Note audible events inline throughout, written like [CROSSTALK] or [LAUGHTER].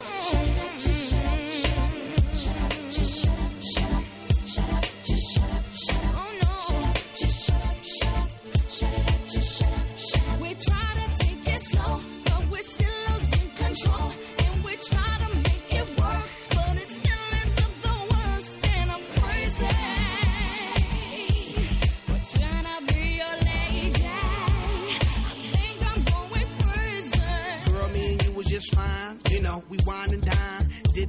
谁来？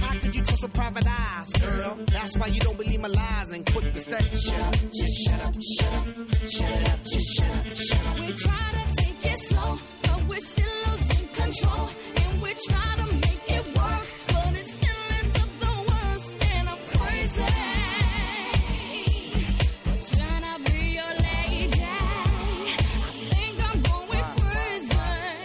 How could you trust with private eyes, girl? That's why you don't believe my lies and quick to say, shut up, just shut up, shut up, shut it up, just shut up, shut up. We try to take it slow, but we're still losing control. And we try to make it work, but it still ends up the worst. And I'm crazy. We're trying be your lady. I think I'm going crazy.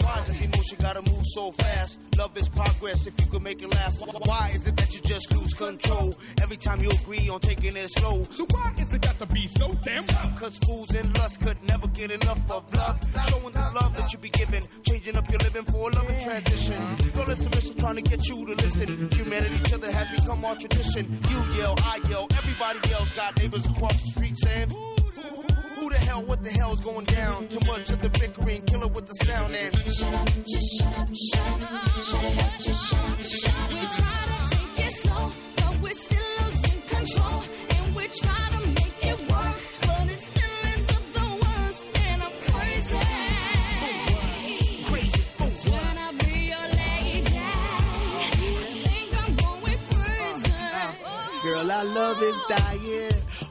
Why does emotion gotta move so fast? Love is progress if you could make it last. Why is it that you just lose control every time you agree on taking it slow? So why is it got to be so damn rough? Cause fools and lust could never get enough of love. Showing the love that you be giving, changing up your living for a loving transition. Girl, it's a mission trying to get you to listen. Humanity, each other has become our tradition. You yell, I yell, everybody yells. Got neighbors across the street saying, who the hell, what the hell's going down? Too much of the bickering, kill it with the sound and Shut up, just shut up, shut up, shut up, just shut up, shut up. We try to take it slow, but we're still losing control. And we try to make it work, but it still ends up the worst. And I'm crazy. crazy oh, fools. Trying to be your lady. I think I'm going crazy. Girl, our love is dying.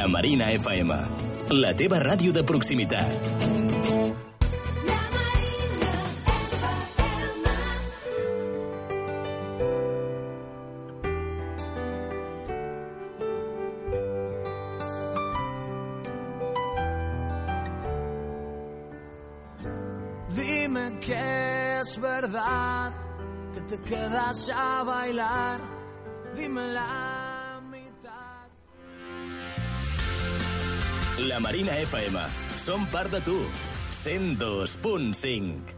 La Marina FM, la teva ràdio de proximitat. Dime que es verdad que te quedas a bailar. Dime La Marina FM, som part de tu. 102.5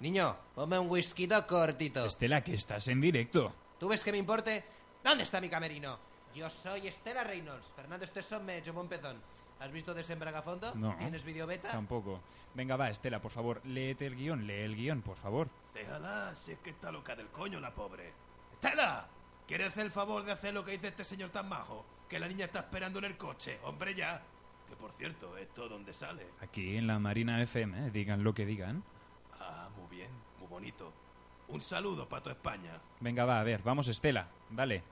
Niño, ponme un whisky cortito. Estela, que estás en directo. ¿Tú ves que me importe? ¿Dónde está mi camerino? Yo soy Estela Reynolds. Fernando Esteson me echó un pezón. ¿Has visto Desembragafondo? No. ¿Tienes video beta? Tampoco. Venga, va, Estela, por favor, léete el guion, lee el guion, por favor. Déjala, si es que está loca del coño la pobre. ¡Estela! ¿Quieres hacer el favor de hacer lo que dice este señor tan majo? Que la niña está esperando en el coche. Hombre, ya. Que por cierto, ¿esto dónde sale? Aquí en la Marina FM, eh, digan lo que digan. Ah, muy bien. bonito. Un saludo para toda España. Venga, va, a ver, vamos, Estela, dale.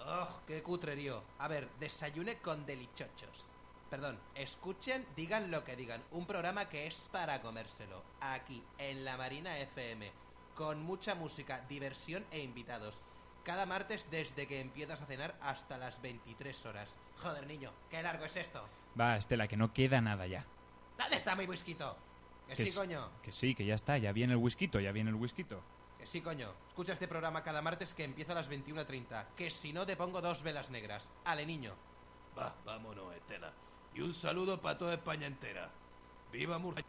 ¡Oh, qué cutrerío! A ver, desayune con delichochos. Perdón, escuchen, digan lo que digan. Un programa que es para comérselo. Aquí, en la Marina FM. Con mucha música, diversión e invitados. Cada martes desde que empiezas a cenar hasta las 23 horas. Joder, niño, qué largo es esto. Va, Estela, que no queda nada ya. ¿Dónde está mi whisky? Que, sí, coño. Que sí, que ya está, ya viene el whisky, ya viene el whisky. Que sí, coño. Escucha este programa cada martes que empieza a las 21.30. Que si no te pongo dos velas negras. Ale, niño. Va, vámonos, Estela. Y un saludo para toda España entera. ¡Viva Murcia!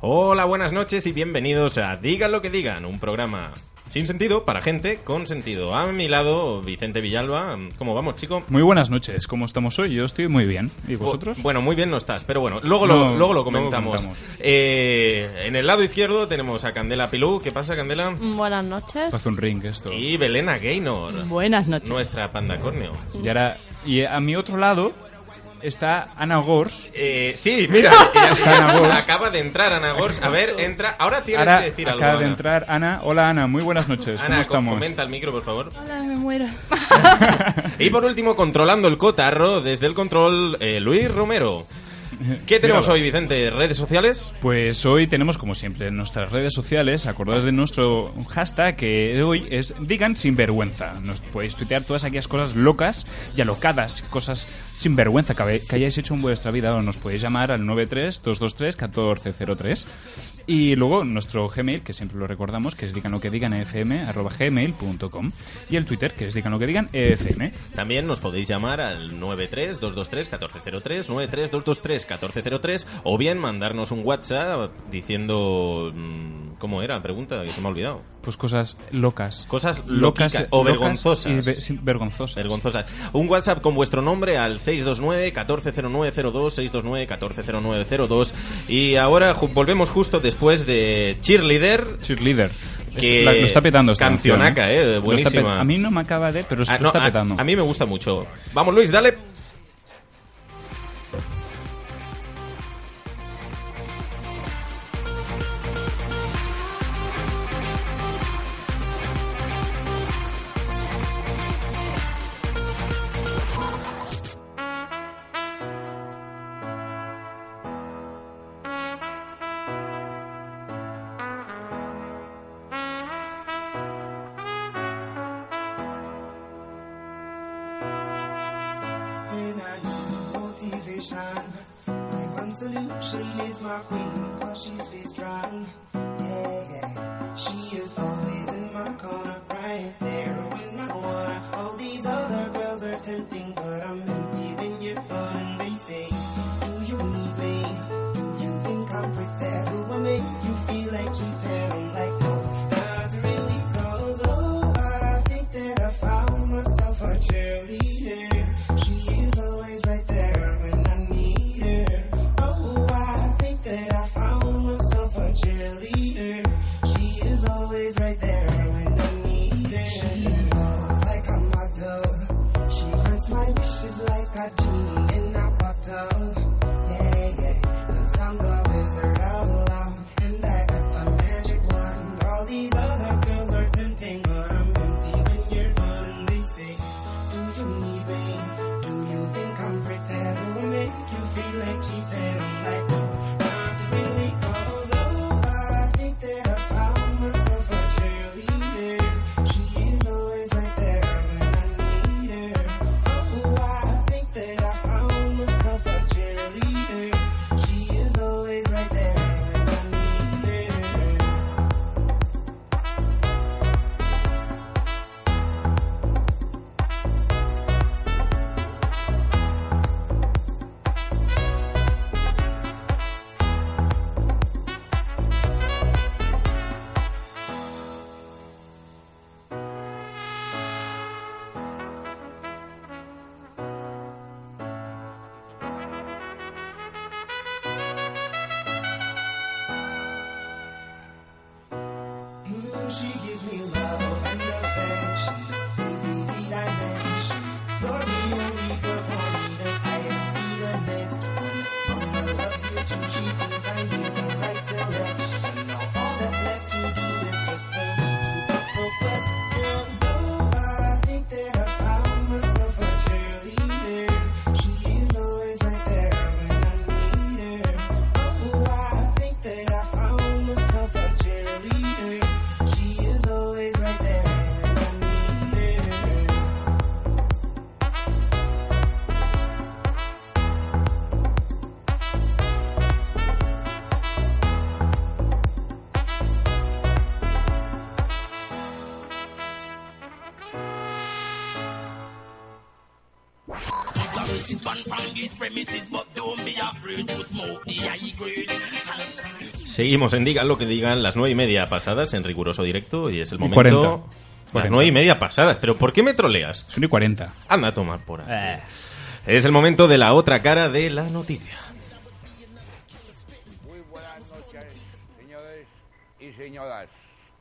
Hola, buenas noches y bienvenidos a Digan lo que digan, un programa sin sentido para gente con sentido. A mi lado, Vicente Villalba. ¿Cómo vamos, chico? Muy buenas noches, ¿cómo estamos hoy? Yo estoy muy bien. ¿Y vosotros? Bu- Bueno, muy bien no estás, pero bueno, luego No, lo, luego lo luego comentamos. Eh, en el lado izquierdo tenemos a Candela Pilú. ¿Qué pasa, Candela? Buenas noches. Hace un ring esto. Y Belena Gaynor, Buenas noches. nuestra panda corneo. Y ahora, y a mi otro lado está Ana Gors. Eh, sí, mira, Está Ana [LAUGHS] Gors. acaba de entrar Ana Gors. A ver, entra. Ahora tienes Ahora que decir algo. acaba de Ana. entrar Ana. Hola Ana, muy buenas noches. Ana, ¿Cómo estamos? comenta el micro, por favor. Hola, me muero. [LAUGHS] Y por último, controlando el cotarro, desde el control, eh, Luis Romero. ¿Qué tenemos Míralo. hoy, Vicente? ¿Redes sociales? Pues hoy tenemos, como siempre, en nuestras redes sociales, acordaos de nuestro hashtag que hoy es Digan Sinvergüenza. Nos podéis tuitear todas aquellas cosas locas y alocadas, cosas sinvergüenza que, que hayáis hecho en vuestra vida o nos podéis llamar al 93-223-1403. Y luego nuestro Gmail, que siempre lo recordamos, que es digan lo que digan fm, arroba gmail.com. Y el Twitter, que es digan lo que digan efm. También nos podéis llamar al 93-223-1403, 93-223-1403, o bien mandarnos un WhatsApp diciendo... mm, ¿Cómo era? Pregunta, que se me ha olvidado. Pues cosas locas. Cosas Locas, locas o locas vergonzosas. y ve- sí, vergonzosas. Vergonzosas. Un WhatsApp con vuestro nombre al 629-140902, 629-140902. Y ahora volvemos justo después de Cheerleader. Cheerleader. Que La- lo está petando esta Cancionaca, canción, eh, está buenísima. a mí no me acaba de, pero Ah, lo no, está a- petando. a mí me gusta mucho. Vamos, Luis, dale. me, you feel like you're dead. Seguimos en Digan lo que digan las nueve y media pasadas en riguroso directo y es el momento... 40. Las 40. nueve y media pasadas, pero ¿por qué me troleas? Son y 40. Anda a tomar por ahí. Eh. Es el momento de la otra cara de la noticia. Muy buenas noches, señores y señoras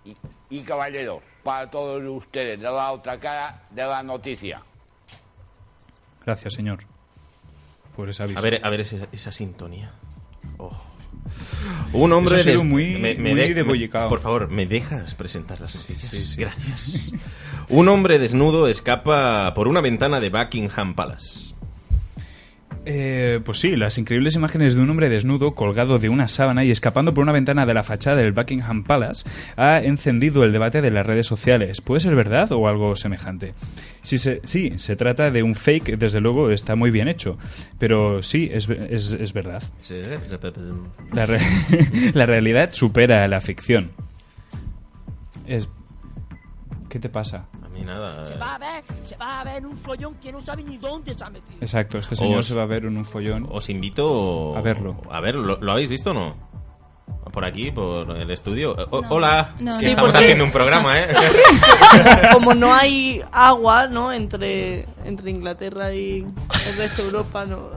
y, y caballeros, para todos ustedes, de la otra cara de la noticia. Gracias, señor. Por esa aviso. A ver, a ver esa, esa sintonía. Oh. Un hombre Eso ha sido des- muy- muy de me- bollicao. Por favor, ¿me dejas presentar las noticias? Gracias. Un hombre desnudo escapa por una ventana de Buckingham Palace. Eh, pues sí, las increíbles imágenes de un hombre desnudo colgado de una sábana y escapando por una ventana de la fachada del Buckingham Palace ha encendido el debate de las redes sociales. ¿Puede ser verdad o algo semejante? Si se, sí, se trata de un fake, desde luego está muy bien hecho, pero sí, es, es, es verdad. La, re- [LAUGHS] la realidad supera a la ficción. Es... ¿Qué te pasa? A mí nada. Se va a ver, se va a ver un follón que no sabe ni dónde se ha metido. Exacto, este señor Os- se va a ver en un follón. Os invito A verlo. A ver, ¿lo, lo habéis visto o no? Por aquí, por el estudio. Eh, o- Hola, No, que Sí, estamos porque- haciendo un programa, ¿eh? [LAUGHS] Como no hay agua, ¿no? Entre, entre Inglaterra y el resto de Europa, no.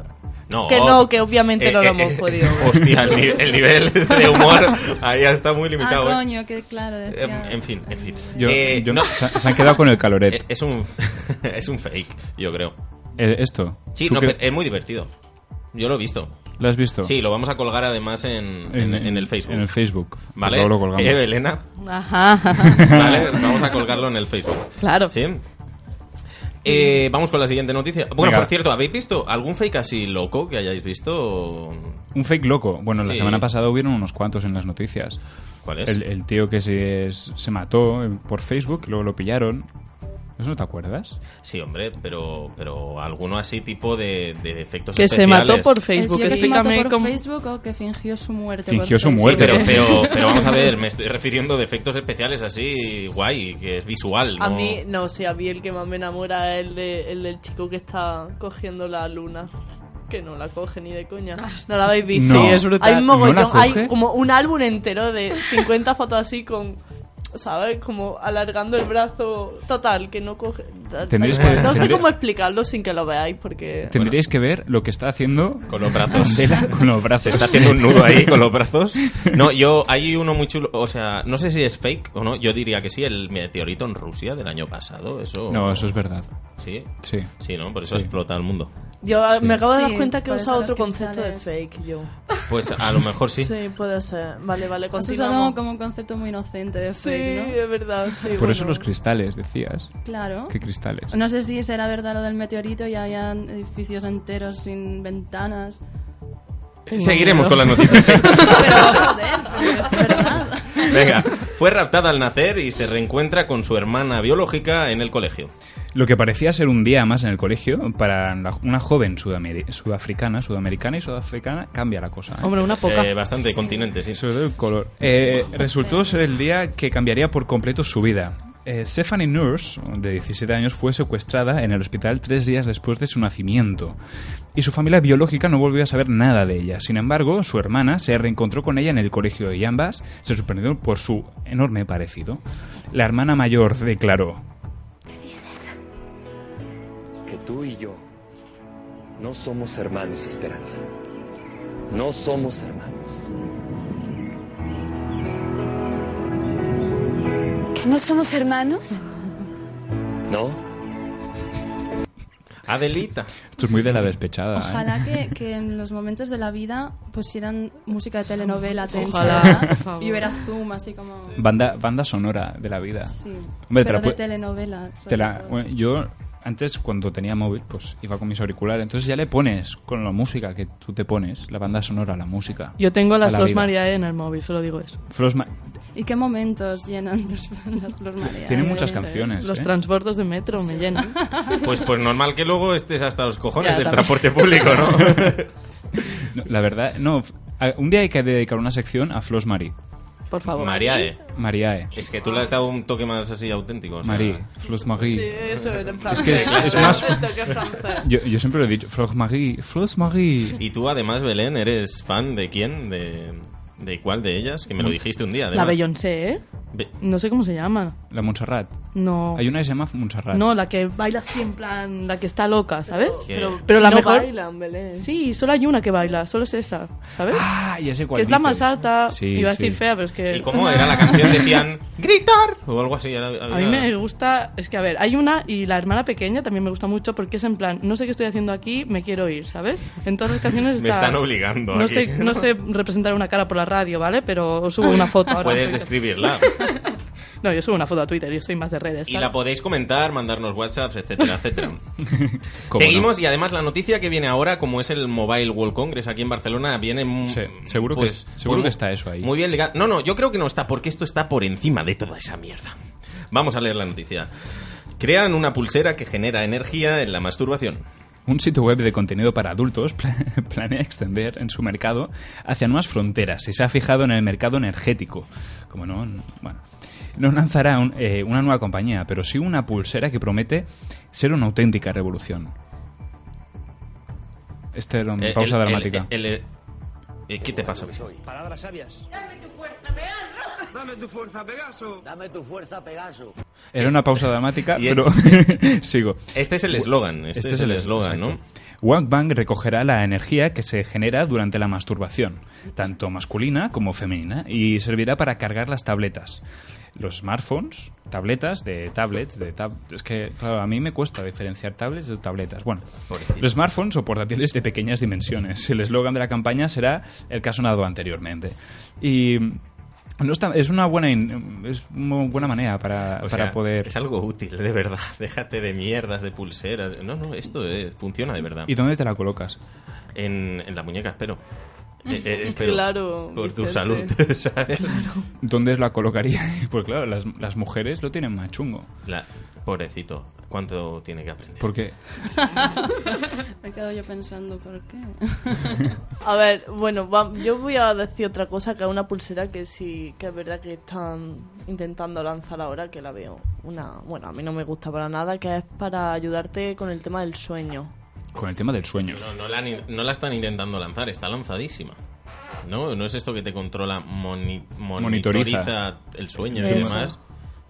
No, Que no, que obviamente no lo hemos podido ver. Hostia, el, ni- el nivel de humor ahí está muy limitado. Ah, ¿eh? coño, que claro, decía. En, en fin, en fin. Yo- Eh, yo- no. se, se han quedado con el caloret. Eh, Es un, [LAUGHS] es un fake, yo creo. Eh, ¿Esto? Sí, ¿Tú no, qué- pero es muy divertido. Yo lo he visto. ¿Lo has visto? Sí, lo vamos a colgar además en, en, en el Facebook. En el Facebook. ¿Vale? Luego lo colgamos. Eh, Elena. Ajá. [LAUGHS] Vale, vamos a colgarlo en el Facebook. Claro. ¿Sí? Eh, vamos con la siguiente noticia. Bueno, Venga. por cierto, ¿habéis visto algún fake así loco que hayáis visto? Un fake loco. Bueno, la Sí. semana pasada hubieron unos cuantos en las noticias. ¿Cuál es? El, el tío que se, se mató por Facebook, luego lo pillaron. ¿Eso no te acuerdas? Sí, hombre, pero, pero alguno así tipo de, de efectos Que se especiales. mató por ¿El Facebook. tío que se mató por cómo- Facebook o que fingió su muerte Fingió por su muerte. Pero, pero, [LAUGHS] pero vamos a ver, me estoy refiriendo de efectos especiales así guay, que es visual, ¿no? A mí, no sé, a mí el que más me enamora es el, de, el del chico que está cogiendo la luna. Que no la coge ni de coña. ¿No la habéis visto? No. Sí, es brutal. Hay un mogollón, ¿No hay como un álbum entero de 50 fotos así con... ¿Sabes? Como alargando el brazo. Total, que no coge... Tendréis que- no sé cómo explicarlo sin que lo veáis porque... Tendríais que ver lo que está haciendo Con los brazos. Mandela con los brazos. Se está haciendo un nudo ahí con los brazos. [LAUGHS] No, yo, hay uno muy chulo, o sea, no sé si es fake o no, yo diría que sí, el meteorito en Rusia del año pasado, eso... No, eso es verdad. ¿Sí? Sí. Sí, ¿no? Por eso Sí. explota el mundo. Yo Sí. me acabo de dar Sí, cuenta que he por usado otro concepto de fake yo. Pues a lo mejor sí. Sí, puede ser. Vale, vale, Has usado continuamos. como un concepto muy inocente de Sí, fake, ¿no? es verdad. Sí, Por bueno. eso los cristales, decías. Claro. ¿Qué cristales? No sé si será verdad lo del meteorito y habían edificios enteros sin ventanas. Seguiremos con las noticias. sí. [LAUGHS] Pero joder, pero es verdad. Venga, fue raptada al nacer y se reencuentra con su hermana biológica en el colegio. Lo que parecía ser un día más en el colegio, para la- una joven sudafricana, sudamericana y sudafricana, cambia la cosa. ¿eh? Hombre, una poca. Eh, bastante continente, sí. Sobre todo el color. Eh, resultó ser el día que cambiaría por completo su vida. Eh, Stephanie Nurse, de 17 años, fue secuestrada en el hospital tres días después de su nacimiento. Y su familia biológica no volvió a saber nada de ella. Sin embargo, su hermana se reencontró con ella en el colegio y ambas se sorprendieron por su enorme parecido. La hermana mayor declaró: que tú y yo no somos hermanos, Esperanza. No somos hermanos. No somos hermanos? ¿No? Adelita. Esto es muy de la despechada. ¿eh? Ojalá que, que en los momentos de la vida pusieran música de telenovela tensa Ojalá, favor. y hubiera zoom así como... Banda, banda sonora de la vida. Sí, Hombre, te pero la de telenovela. Te la- bueno, yo antes cuando tenía móvil pues iba con mis auriculares entonces ya le pones con la música que tú te pones la banda sonora la música Yo tengo las la Flos vida. María en el móvil, solo digo eso. Flos Ma- ¿Y qué momentos llenan tus las Flor María? Tiene muchas sé. canciones Los ¿eh? transbordos de metro me llenan. [LAUGHS] Pues, pues normal que luego estés hasta los cojones Ya, del también. transporte público, ¿no? [LAUGHS] No, la verdad no un día hay que dedicar una sección a Flos Mari por favor. Mariae. Mariae. Es que tú le has dado un toque más así auténtico. o sea- Marie, Fleurs Marie. Sí, eso era en Es francés. que es, es más... Yo, yo siempre lo he dicho, Fleurs Marie, Fleurs Marie. Y tú, además, Belén, ¿eres fan de quién? ¿De, de cuál de ellas? Que me lo dijiste un día, La además. Beyoncé, ¿eh? Be- No sé cómo se llama. La Montserrat. No. Hay una que se llama Montserrat. No, la que baila así en plan, la que está loca, ¿sabes? ¿Qué? Pero, pero la no mejor. bailan, Sí, solo hay una que baila, solo es esa, ¿sabes? Ah, ya sé cuál Que es la más alta, Sí, iba a sí. decir fea, pero es que... ¿Y cómo era la canción? Decían gritar o algo así. era- A mí me gusta, es que a ver, hay una y la hermana pequeña también me gusta mucho porque es en plan, no sé qué estoy haciendo aquí, me quiero ir, ¿sabes? En todas las canciones [LAUGHS] está... Me están obligando No aquí. sé, no sé representar una cara por la radio, ¿vale? Pero os subo una foto [LAUGHS] ahora. Puedes describirla. [LAUGHS] No, yo subo una foto a Twitter, yo soy más de redes. Y la podéis comentar, mandarnos WhatsApps, etcétera, etcétera. [LAUGHS] [LAUGHS] ¿Cómo Seguimos y además la noticia que viene ahora, como es el Mobile World Congress aquí en Barcelona, viene seguro que pues, es- seguro muy- que está eso ahí. Muy bien ligado. No, no, yo creo que no está porque esto está por encima de toda esa mierda. Vamos a leer la noticia. Crean una pulsera que genera energía en la masturbación. Un sitio web de contenido para adultos [LAUGHS] pla- planea extender en su mercado hacia nuevas fronteras y se ha fijado en el mercado energético. Como no, bueno, no lanzará un- eh, una nueva compañía, pero sí una pulsera que promete ser una auténtica revolución. Este era una Eh, pausa el- el- dramática. el- el- eh, ¿Qué te pasa? Palabras sabias. Dame tu fuerza, Pegaso. Dame tu fuerza, Pegaso. Era una pausa dramática, pero [LAUGHS] sigo. Este es el eslogan, este es el eslogan, ¿no? Walkbank recogerá la energía que se genera durante la masturbación, tanto masculina como femenina, y servirá para cargar las tabletas. Los smartphones, tabletas de tablets, de tab es que claro, a mí me cuesta diferenciar tablets de tabletas. Bueno, los smartphones o portátiles de pequeñas dimensiones. El eslogan de la campaña será el caso sonado anteriormente. Y no está, es una buena in- es una buena manera para, O para sea, poder Es algo útil, de verdad. [LAUGHS] Déjate de mierdas, de pulseras. No, no, esto es- funciona de verdad. ¿Y dónde te la colocas? En, en la muñeca, espero. Eh, eh. [LAUGHS] Claro, Por tu salud, [LAUGHS] ¿sabes? ¿Dónde la colocaría? [LAUGHS] Pues claro, las, las mujeres lo tienen más chungo. La- pobrecito, ¿cuánto tiene que aprender? Porque Me he quedado yo pensando, ¿por qué? A ver, bueno, va- yo voy a decir otra cosa, que es una pulsera que sí, que es verdad que están intentando lanzar ahora, que la veo una... Bueno, a mí no me gusta para nada, que es para ayudarte con el tema del sueño. Con el tema del sueño. No, no la, no la están intentando lanzar, está lanzadísima. ¿No? ¿No es esto que te controla, moni- Monitoriza. monitoriza el sueño y demás?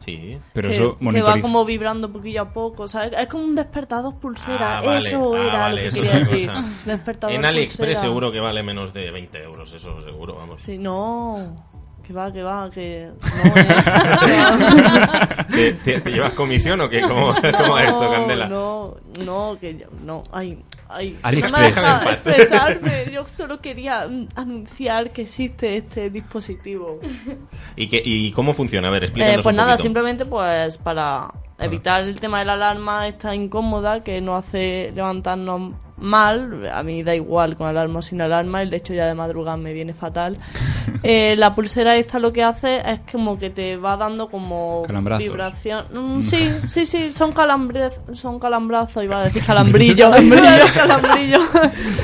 Sí. Pero que, eso que monitoriza. va como vibrando poquillo a poco, ¿sabes? Es como un despertador pulsera, Ah, vale. eso Ah, era vale, lo que eso quería decir. Despertador En AliExpress pulsera. seguro que vale menos de 20 euros, eso seguro, vamos. Sí, no, que va, que va, que... No, [LAUGHS] ¿Te, te- te llevas comisión o qué? ¿Cómo, cómo es esto, Candela? No, no, que yo- no, ay, ay. AliExpress. No me deja expresarme, yo solo quería anunciar que existe este dispositivo. ¿Y, qué, ¿Y cómo funciona? A ver, explícanos Eh, pues un nada, poquito. simplemente pues para evitar el tema de la alarma esta incómoda que nos hace levantarnos mal, a mí da igual con alarma o sin alarma, el hecho ya de madrugada me viene fatal. [LAUGHS] Eh, la pulsera esta lo que hace es como que te va dando como Calambrazos. vibración. Mm, [LAUGHS] sí, sí, sí, son calambres, son calambrazos, iba a decir [LAUGHS] calambrillos, calambrillos, calambrillos.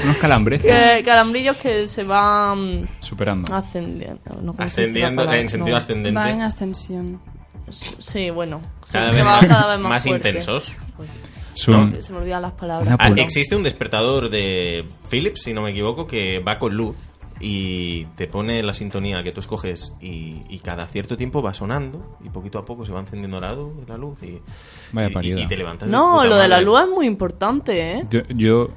Unos calambres. Que- calambrillos que se van Superando. ascendiendo. no, ¿cómo se dice la Ascendiendo palabra? en sentido No. ascendente. Va en ascensión. Sí, bueno. Cada vez va más, cada vez más, más intensos. Son- Se me olvidan las palabras. Ah, existe un despertador de Philips, si no me equivoco, que va con luz y te pone la sintonía que tú escoges y, y cada cierto tiempo va sonando y poquito a poco se va encendiendo la luz, la luz y, Vaya y- te levantas. de No, lo de la luz es muy importante, ¿eh? Yo, yo-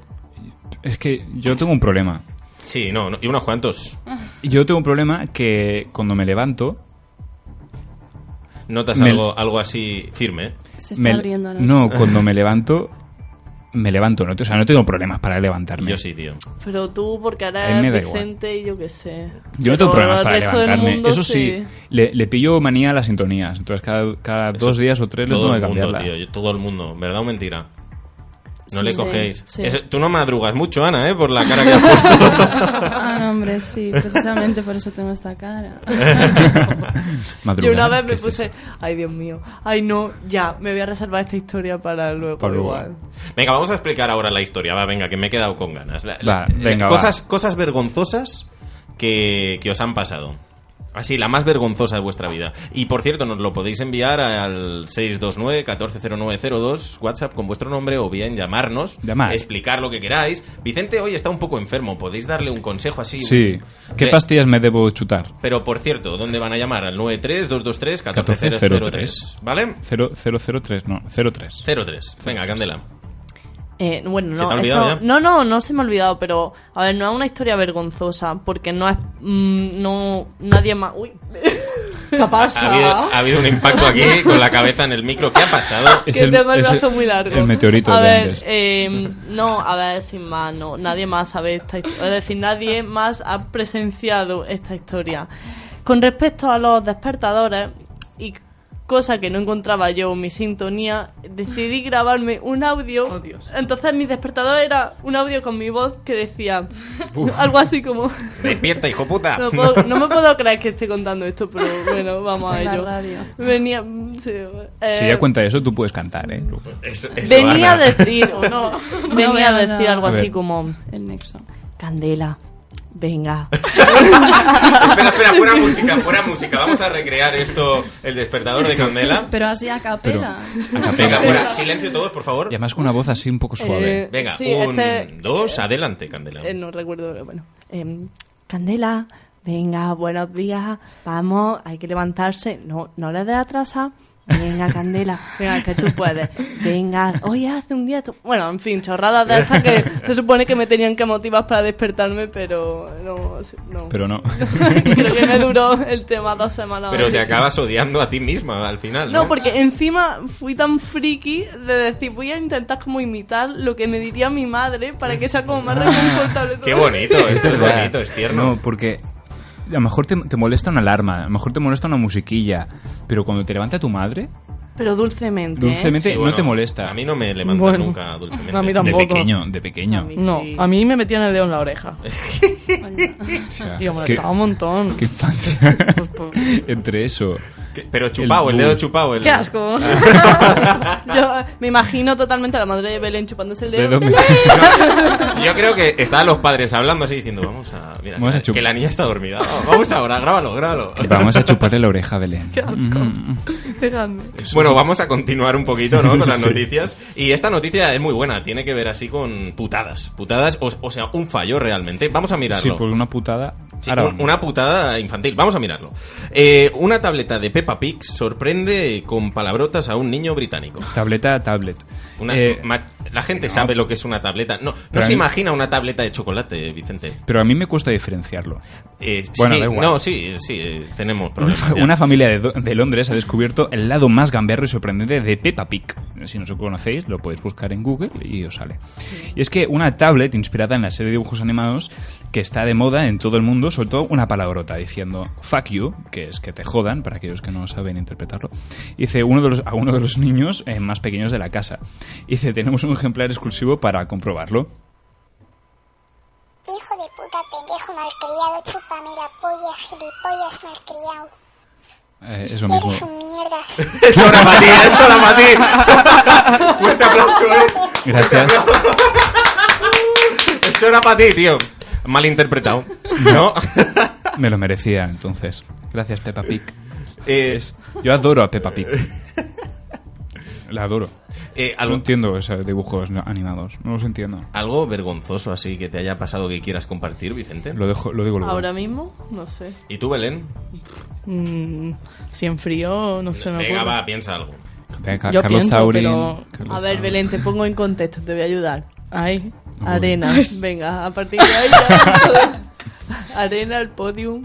es que yo tengo un problema. Sí, no, no, y unos cuantos. Yo tengo un problema que cuando me levanto Notas Me- algo, algo así firme. Se está me- abriendo la no, cuando me levanto me levanto, no, o sea, no tengo problemas para levantarme. Yo sí, tío. Pero tú, porque A mí eres me da igual. Vicente y yo qué sé. Yo no tengo problemas el para levantarme. mundo Eso sí, le, le pillo manía a las sintonías. Entonces cada, cada dos días o tres le Todo tengo el que mundo, cambiarla. tío, yo- todo el mundo. ¿Verdad o mentira? No Sí, le cogéis. sí. Eso- tú no madrugas mucho, Ana, ¿eh? Por la cara que has [LAUGHS] puesto. Ah, no, hombre, sí, precisamente por eso tengo esta cara. [LAUGHS] Yo una vez ¿qué me es puse, ay Dios mío, ay no, ya, me voy a reservar esta historia para luego. Igual. Venga, vamos a explicar ahora la historia. Va, venga, que me he quedado con ganas. La- Va, la- venga, cosas, cosas vergonzosas que, que os han pasado. Así, la más vergonzosa de vuestra vida. Y por cierto, nos lo podéis enviar al 629-140902, WhatsApp con vuestro nombre, o bien llamarnos, Llamar. explicar lo que queráis. Vicente hoy está un poco enfermo, podéis darle un consejo así. Sí. ¿Qué pastillas me debo chutar? Pero por cierto, ¿dónde van a llamar? Al 93-223-1403, 1403. ¿vale? 003, no, 03. 03. Venga, Candela. Eh, bueno, ¿Se no, te ha olvidado esto- ya? no, no, no se me ha olvidado, pero a ver, no es una historia vergonzosa, porque no es, mm, no, nadie más, uy, ¿Qué Ha habido, ha habido un impacto aquí [LAUGHS] con la cabeza en el micro. ¿Qué ha pasado? [LAUGHS] que tengo el brazo muy largo. el meteorito a de ver, eh, no, a ver, sin más, no, nadie más sabe esta historia, es decir, nadie más ha presenciado esta historia. Con respecto a los despertadores y cosa que no encontraba yo mi sintonía, decidí grabarme un audio. Entonces mi despertador era un audio con mi voz que decía Uf. [LAUGHS] algo así como Despierta, hijo puta. no, puedo- no me puedo [LAUGHS] creer que esté contando esto, pero bueno, vamos a ello. Venía, sí, eh, Si ella cuenta eso, tú puedes cantar, ¿eh? venía a decir, o no, [LAUGHS] venía No, a decir no. algo A así como El nexo. Candela, venga. [LAUGHS] Espera, espera, fuera música, fuera música. Vamos a recrear esto, el despertador de Candela. Pero así [LAUGHS] a capela. Venga, fuera, silencio todos, por favor. Y además con una voz así un poco suave. Eh, Venga, sí, un, este- dos, adelante, Candela. Eh, no recuerdo, bueno. Em, Candela, venga, buenos días, vamos, hay que levantarse. No, no le des atrasa. Venga, Candela, [LAUGHS] venga, que tú puedes. Venga, hoy hace un día... Bueno, en fin, chorradas de estas que [LAUGHS] se supone que me tenían que motivar para despertarme, pero no. no. Pero no. [LAUGHS] Creo que me duró el tema dos semanas. Pero así. te acabas odiando a ti misma al final, ¿no? No, porque encima fui tan friki de decir, voy a intentar como imitar lo que me diría mi madre para que sea como más reconfortable. todo. Qué bonito, esto es bonito, es tierno. No, porque a lo mejor te, molesta una alarma, a lo mejor te molesta una musiquilla, pero cuando te levanta tu madre, Pero dulcemente. ¿eh? dulcemente Sí, no bueno, te molesta. A mí no me levanta Bueno. nunca dulcemente. A mí De tampoco. pequeño, de pequeño. No, a mí me metían el dedo en la oreja. [LAUGHS] [LAUGHS] O sea, Tío, qué- molestaba un montón. Qué infancia. [LAUGHS] pues, Entre eso. ¿Qué? Pero chupado, el, dedo chupado. El... ¡Qué asco! Yo me imagino totalmente a la madre de Belén chupándose el dedo. Dedo- Yo creo que estaban los padres hablando así diciendo, vamos a... Mira, Vamos a que, la niña está dormida. Vamos ahora, grábalo, grábalo. Vamos a chuparle la oreja a Belén. ¡Qué asco! Mm. Dejadme. Bueno, vamos a continuar un poquito, ¿no? Con [LAUGHS] las Sí. noticias. Y esta noticia es muy buena, tiene que ver así con putadas. Putadas, o, o sea, un fallo realmente. Vamos a mirarlo. Sí, por una putada. Sí, Ahora un- una putada infantil. Vamos a mirarlo. Eh, una tableta de Peppa Pig sorprende con palabrotas a un niño británico. Tableta, tablet. Una- Eh, la gente no. sabe lo que es una tableta. No, no Pero a se mí- imagina una tableta de chocolate, Vicente. Pero a mí me cuesta diferenciarlo. Eh, Bueno, sí, da igual. No, sí, sí, eh, tenemos Una, problemas. fa- ya. una familia de, de Londres ha descubierto el lado más gamberro y sorprendente de Peppa Pig. Si no os conocéis, lo podéis buscar en Google y os sale. Y es que una tablet inspirada en la serie de dibujos animados que está de moda en todo el mundo soltó una palabrota diciendo fuck you, que es que te jodan, para aquellos que no saben interpretarlo. Dice uno de los, a uno de los niños eh, más pequeños de la casa. Dice, tenemos un ejemplar exclusivo para comprobarlo. Hijo de puta, pendejo malcriado, chupa mira polla, gilipollas malcriado. Eh, es lo mismo. Eres un mierdas. [LAUGHS] ¡Es hora para ti! ¡Es hora para ti! [LAUGHS] ¡Fuerte aplauso, eh! Gracias. ¡Es hora para ti, tío! Mal interpretado. ¿No? Me lo merecía, entonces. Gracias, Peppa Pig. Eh, Es- yo adoro a Peppa Pig. [LAUGHS] La adoro. Eh, No algo, entiendo esos dibujos no- animados. No los entiendo. algo vergonzoso así que te haya pasado que quieras compartir, Vicente. Lo, dejo, lo digo luego. Ahora mismo, no sé. ¿Y tú, Belén? Mm, si en frío, no se me Venga, va, piensa algo. Venga, Yo Carlos pienso, Saurin. pero- Carlos A ver, Saurin. Belén, te pongo en contexto, te voy a ayudar. [LAUGHS] Ay. Arena, Uy. venga, a partir de ahí ya- [LAUGHS] Arena, el podium.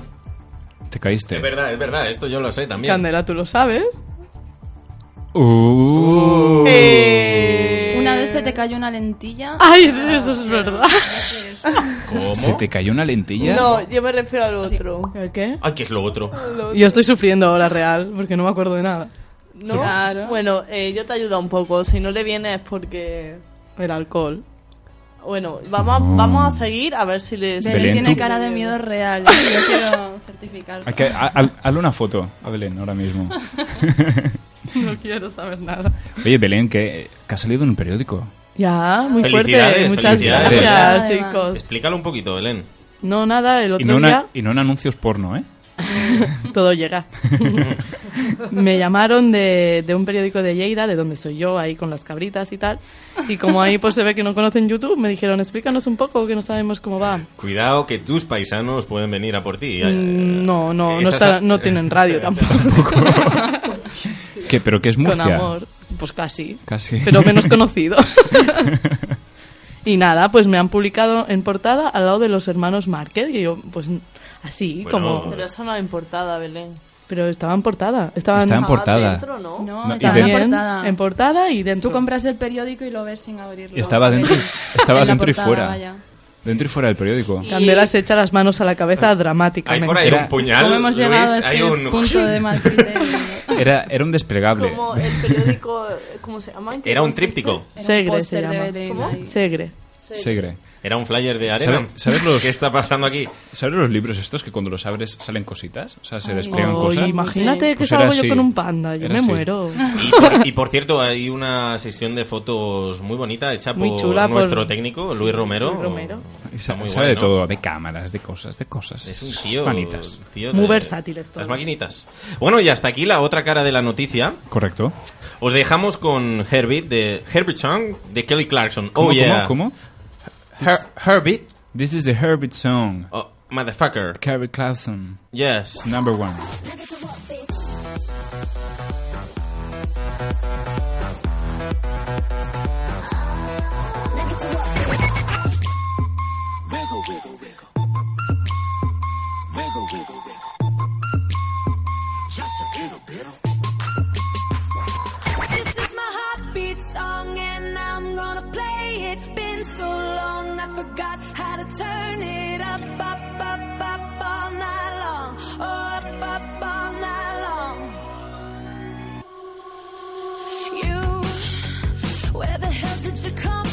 Te caíste. Es verdad, es verdad, esto yo lo sé también. Candela, ¿tú lo sabes? Uh. Eh, Una vez se te cayó una lentilla. Ay, eso es verdad. [LAUGHS] ¿Cómo? ¿Se te cayó una lentilla? No, yo me refiero al otro. ¿El qué? Ay, ¿qué es lo otro? Yo estoy sufriendo ahora real, porque no me acuerdo de nada. ¿No? Claro. Bueno, eh, yo te ayudo un poco. Si no le viene es porque... El alcohol. Bueno, vamos a, vamos a seguir a ver si les... Belén, tiene tú- cara de miedo real. [LAUGHS] Yo quiero certificarlo. Hay que- ha- ha- hazle una foto a Belén ahora mismo. [LAUGHS] [LAUGHS] No quiero saber nada. Oye, Belén, que, que ha salido en un periódico. Ya, muy fuerte. Muchas felicidades. gracias, chicos. Explícalo un poquito, Belén. No, nada, el Y otro no, día... y no en anuncios porno, ¿eh? [LAUGHS] Todo llega. me llamaron de, de un periódico de Lleida, de donde soy yo, ahí con las cabritas y tal. Y como ahí pues se ve que no conocen YouTube, me dijeron, explícanos un poco, que no sabemos cómo va. Cuidado que tus paisanos pueden venir a por ti. Mm, No, no, no, Esas- está- no tienen radio [LAUGHS] tampoco. [LAUGHS] ¿Qué? ¿Pero qué es Con Murcia? amor. Pues casi. Casi. Pero menos conocido. y nada, pues me han publicado en portada al lado de los hermanos Márquez. Y yo, pues así, como. Pero eso no es importada, Belén. Pero estaba en portada. Estaban Estaba en portada. dentro, ¿no? No, No, y estaba de- en Bien, portada. En portada y dentro. Tú compras el periódico y lo ves sin abrirlo. Y estaba dentro, [LAUGHS] estaba En dentro y portada, fuera. vaya. Dentro y fuera del periódico. Candela se echa las manos a la cabeza dramáticamente. Hay por ahí un puñal. ¿Cómo hemos Luis, llegado a este hay un... punto de [LAUGHS] mal? Era, era un desplegable. Como el periódico, ¿cómo se llama? ¿En qué Era un tríptico. Era un Segre se llama. ¿Cómo? Segre. Segre. Era un flyer de arena. ¿Sabe- ¿Sabes los- ¿Qué está pasando aquí? ¿Sabes los libros estos que cuando los abres salen cositas? O sea, se Ay. despliegan Oh, cosas. imagínate que Pues salgo yo con un panda. Yo Era me así. muero. Y por, y por [LAUGHS] cierto, hay una sesión de fotos muy bonita hecha por Muy chula por- nuestro técnico, Luis Romero. Luis Romero. Y Está muy sabe de bueno. todo, de cámaras, de cosas, de cosas. Es un tío. Manitas. tío Muy de- versátiles todos. Las maquinitas. Bueno, y hasta aquí la otra cara de la noticia. Correcto. Os dejamos con Herbie de Herbie Song de Kelly Clarkson. ¿Cómo, oh, yeah. cómo, cómo? Her- Herbie. This is the Herbert song. Oh, motherfucker. Carrie Clausen. Yes. It's number one. Wiggle, wiggle, wiggle. Wiggle, wiggle, wiggle. Just a little bit. This is my heartbeat song and I'm gonna play it. Been so long I forgot how to turn it up, up, up, up all night long. Oh, up, up all night long. You, where the hell did you come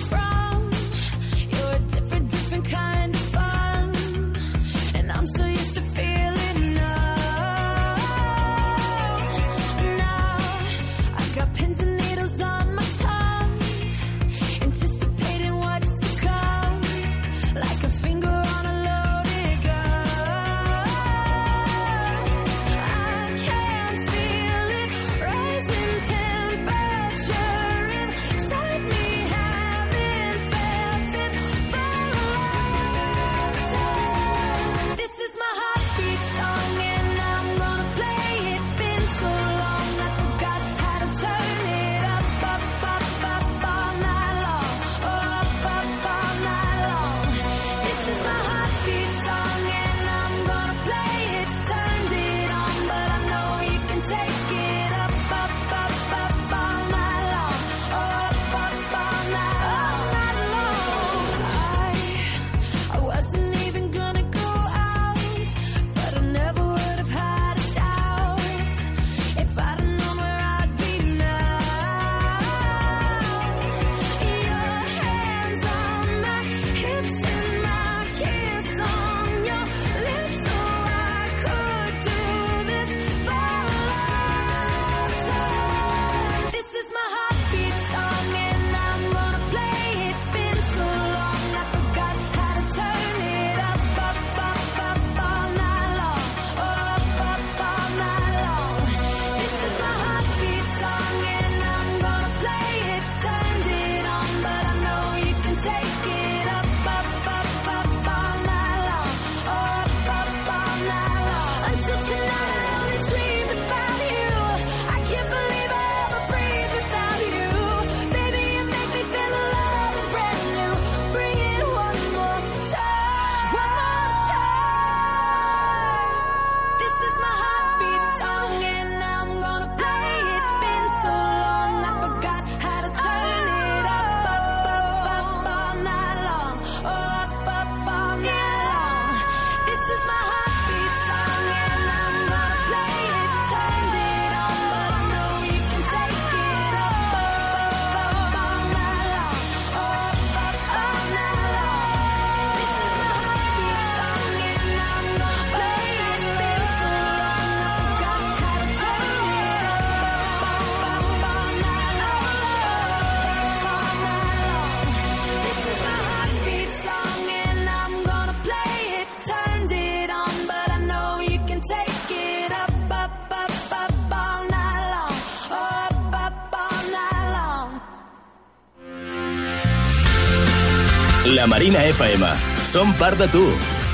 FM. Som part de tu.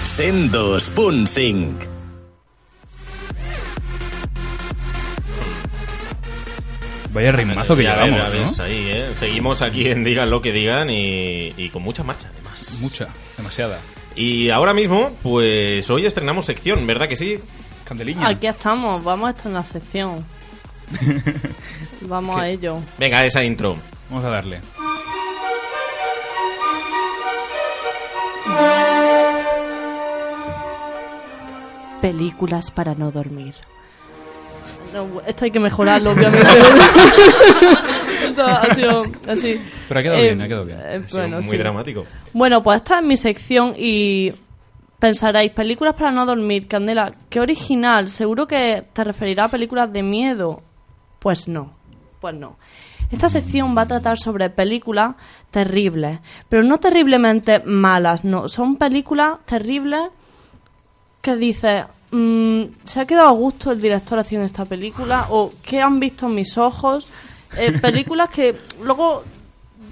102.5. Vaya ritmazo que llevamos, ¿no? ves, ahí, ¿eh? Seguimos aquí en Digan lo que digan y, y con mucha marcha además. Mucha, demasiada. Y ahora mismo, pues hoy estrenamos sección, ¿verdad que sí? Candeliña. Aquí estamos, vamos a estrenar sección. [LAUGHS] Vamos a ello. Venga, esa intro. Vamos a darle. Películas para no dormir. No, esto hay que mejorarlo, [LAUGHS] obviamente. Esto ha sido así. Pero ha quedado Eh, bien, ha quedado bien. eh, Ha sido bueno, muy sí. dramático. Bueno, pues esta es mi sección y pensaréis, películas para no dormir, Candela, qué original, seguro que te referirá a películas de miedo. Pues no, pues no. Esta sección va a tratar sobre películas terribles, pero no terriblemente malas, no, son películas terribles que dices, mm, ¿se ha quedado a gusto el director haciendo esta película? ¿O qué han visto mis ojos? Eh, películas que luego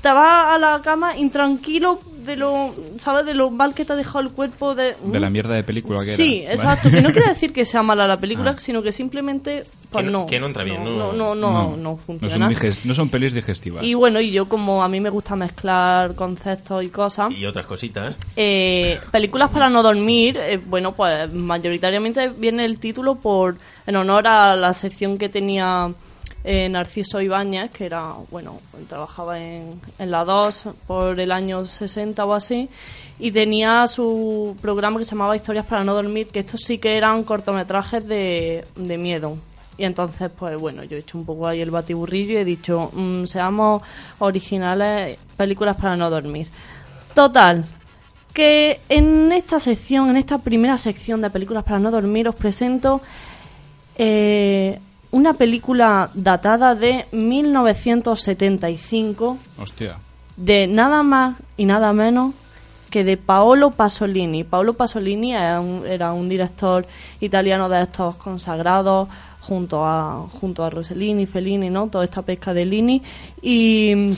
te vas a la cama intranquilo de lo, ¿sabes? De lo mal que te ha dejado el cuerpo de... De la mierda de película que Sí, era. exacto. Que no quiere decir que sea mala la película, Ah. sino que simplemente, pues Que no- no. que no entra bien, No, no- no, no, no, no No funciona. son, no son pelis digestivas. Y bueno, y yo como a mí me gusta mezclar conceptos y cosas, Y otras cositas. eh, películas para no dormir, eh, bueno, pues mayoritariamente viene el título por en honor a la sección que tenía eh, Narciso Ibáñez, que era, bueno, trabajaba en, en la 2 por el año 60 o así, y tenía su programa que se llamaba Historias para no dormir, que estos sí que eran cortometrajes de, de miedo. Y entonces, pues bueno, yo he hecho un poco ahí el batiburrillo y he dicho, mm, seamos originales, películas para no dormir. Total, que en esta sección, en esta primera sección de películas para no dormir, os presento eh, una película datada de 1975 Hostia. de nada más y nada menos que de Paolo Pasolini. Paolo Pasolini era un, era un director italiano de estos consagrados junto a junto a Rossellini, Fellini, ¿no? Toda esta pesca de Lini y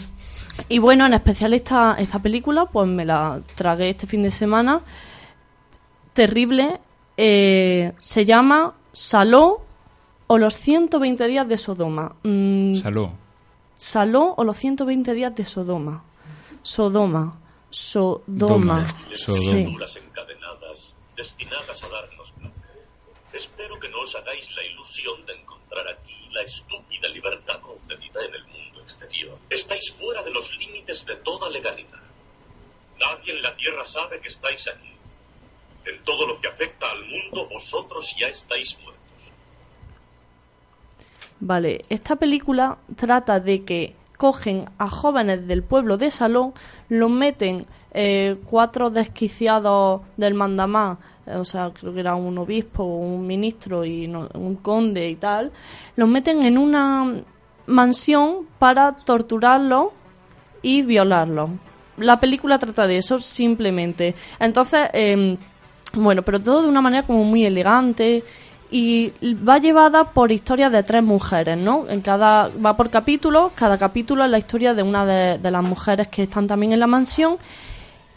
y bueno, en especial esta, esta película, pues me la tragué este fin de semana. Terrible. eh, se llama Saló o los 120 días de Sodoma. Mm, Saló. Saló o los 120 días de Sodoma. Sodoma. Sodoma. Doma. Sí. Encadenadas, destinadas a darnos placer. Espero que no os hagáis la ilusión de encontrar aquí la estúpida libertad concedida en el mundo exterior. Estáis fuera de los límites de toda legalidad. Nadie en la tierra sabe que estáis aquí. En todo lo que afecta al mundo, vosotros ya estáis muertos. Vale, esta película trata de que cogen a jóvenes del pueblo de Saló, los meten eh, cuatro desquiciados del mandamá, eh, o sea, creo que era un obispo, un ministro y no- un conde y tal, los meten en una mansión para torturarlos y violarlos. La película trata de eso simplemente. Entonces, em, bueno, pero todo de una manera como muy elegante y va llevada por historias de tres mujeres, ¿no? En cada va por capítulos, cada capítulo es la historia de una de, de las mujeres que están también en la mansión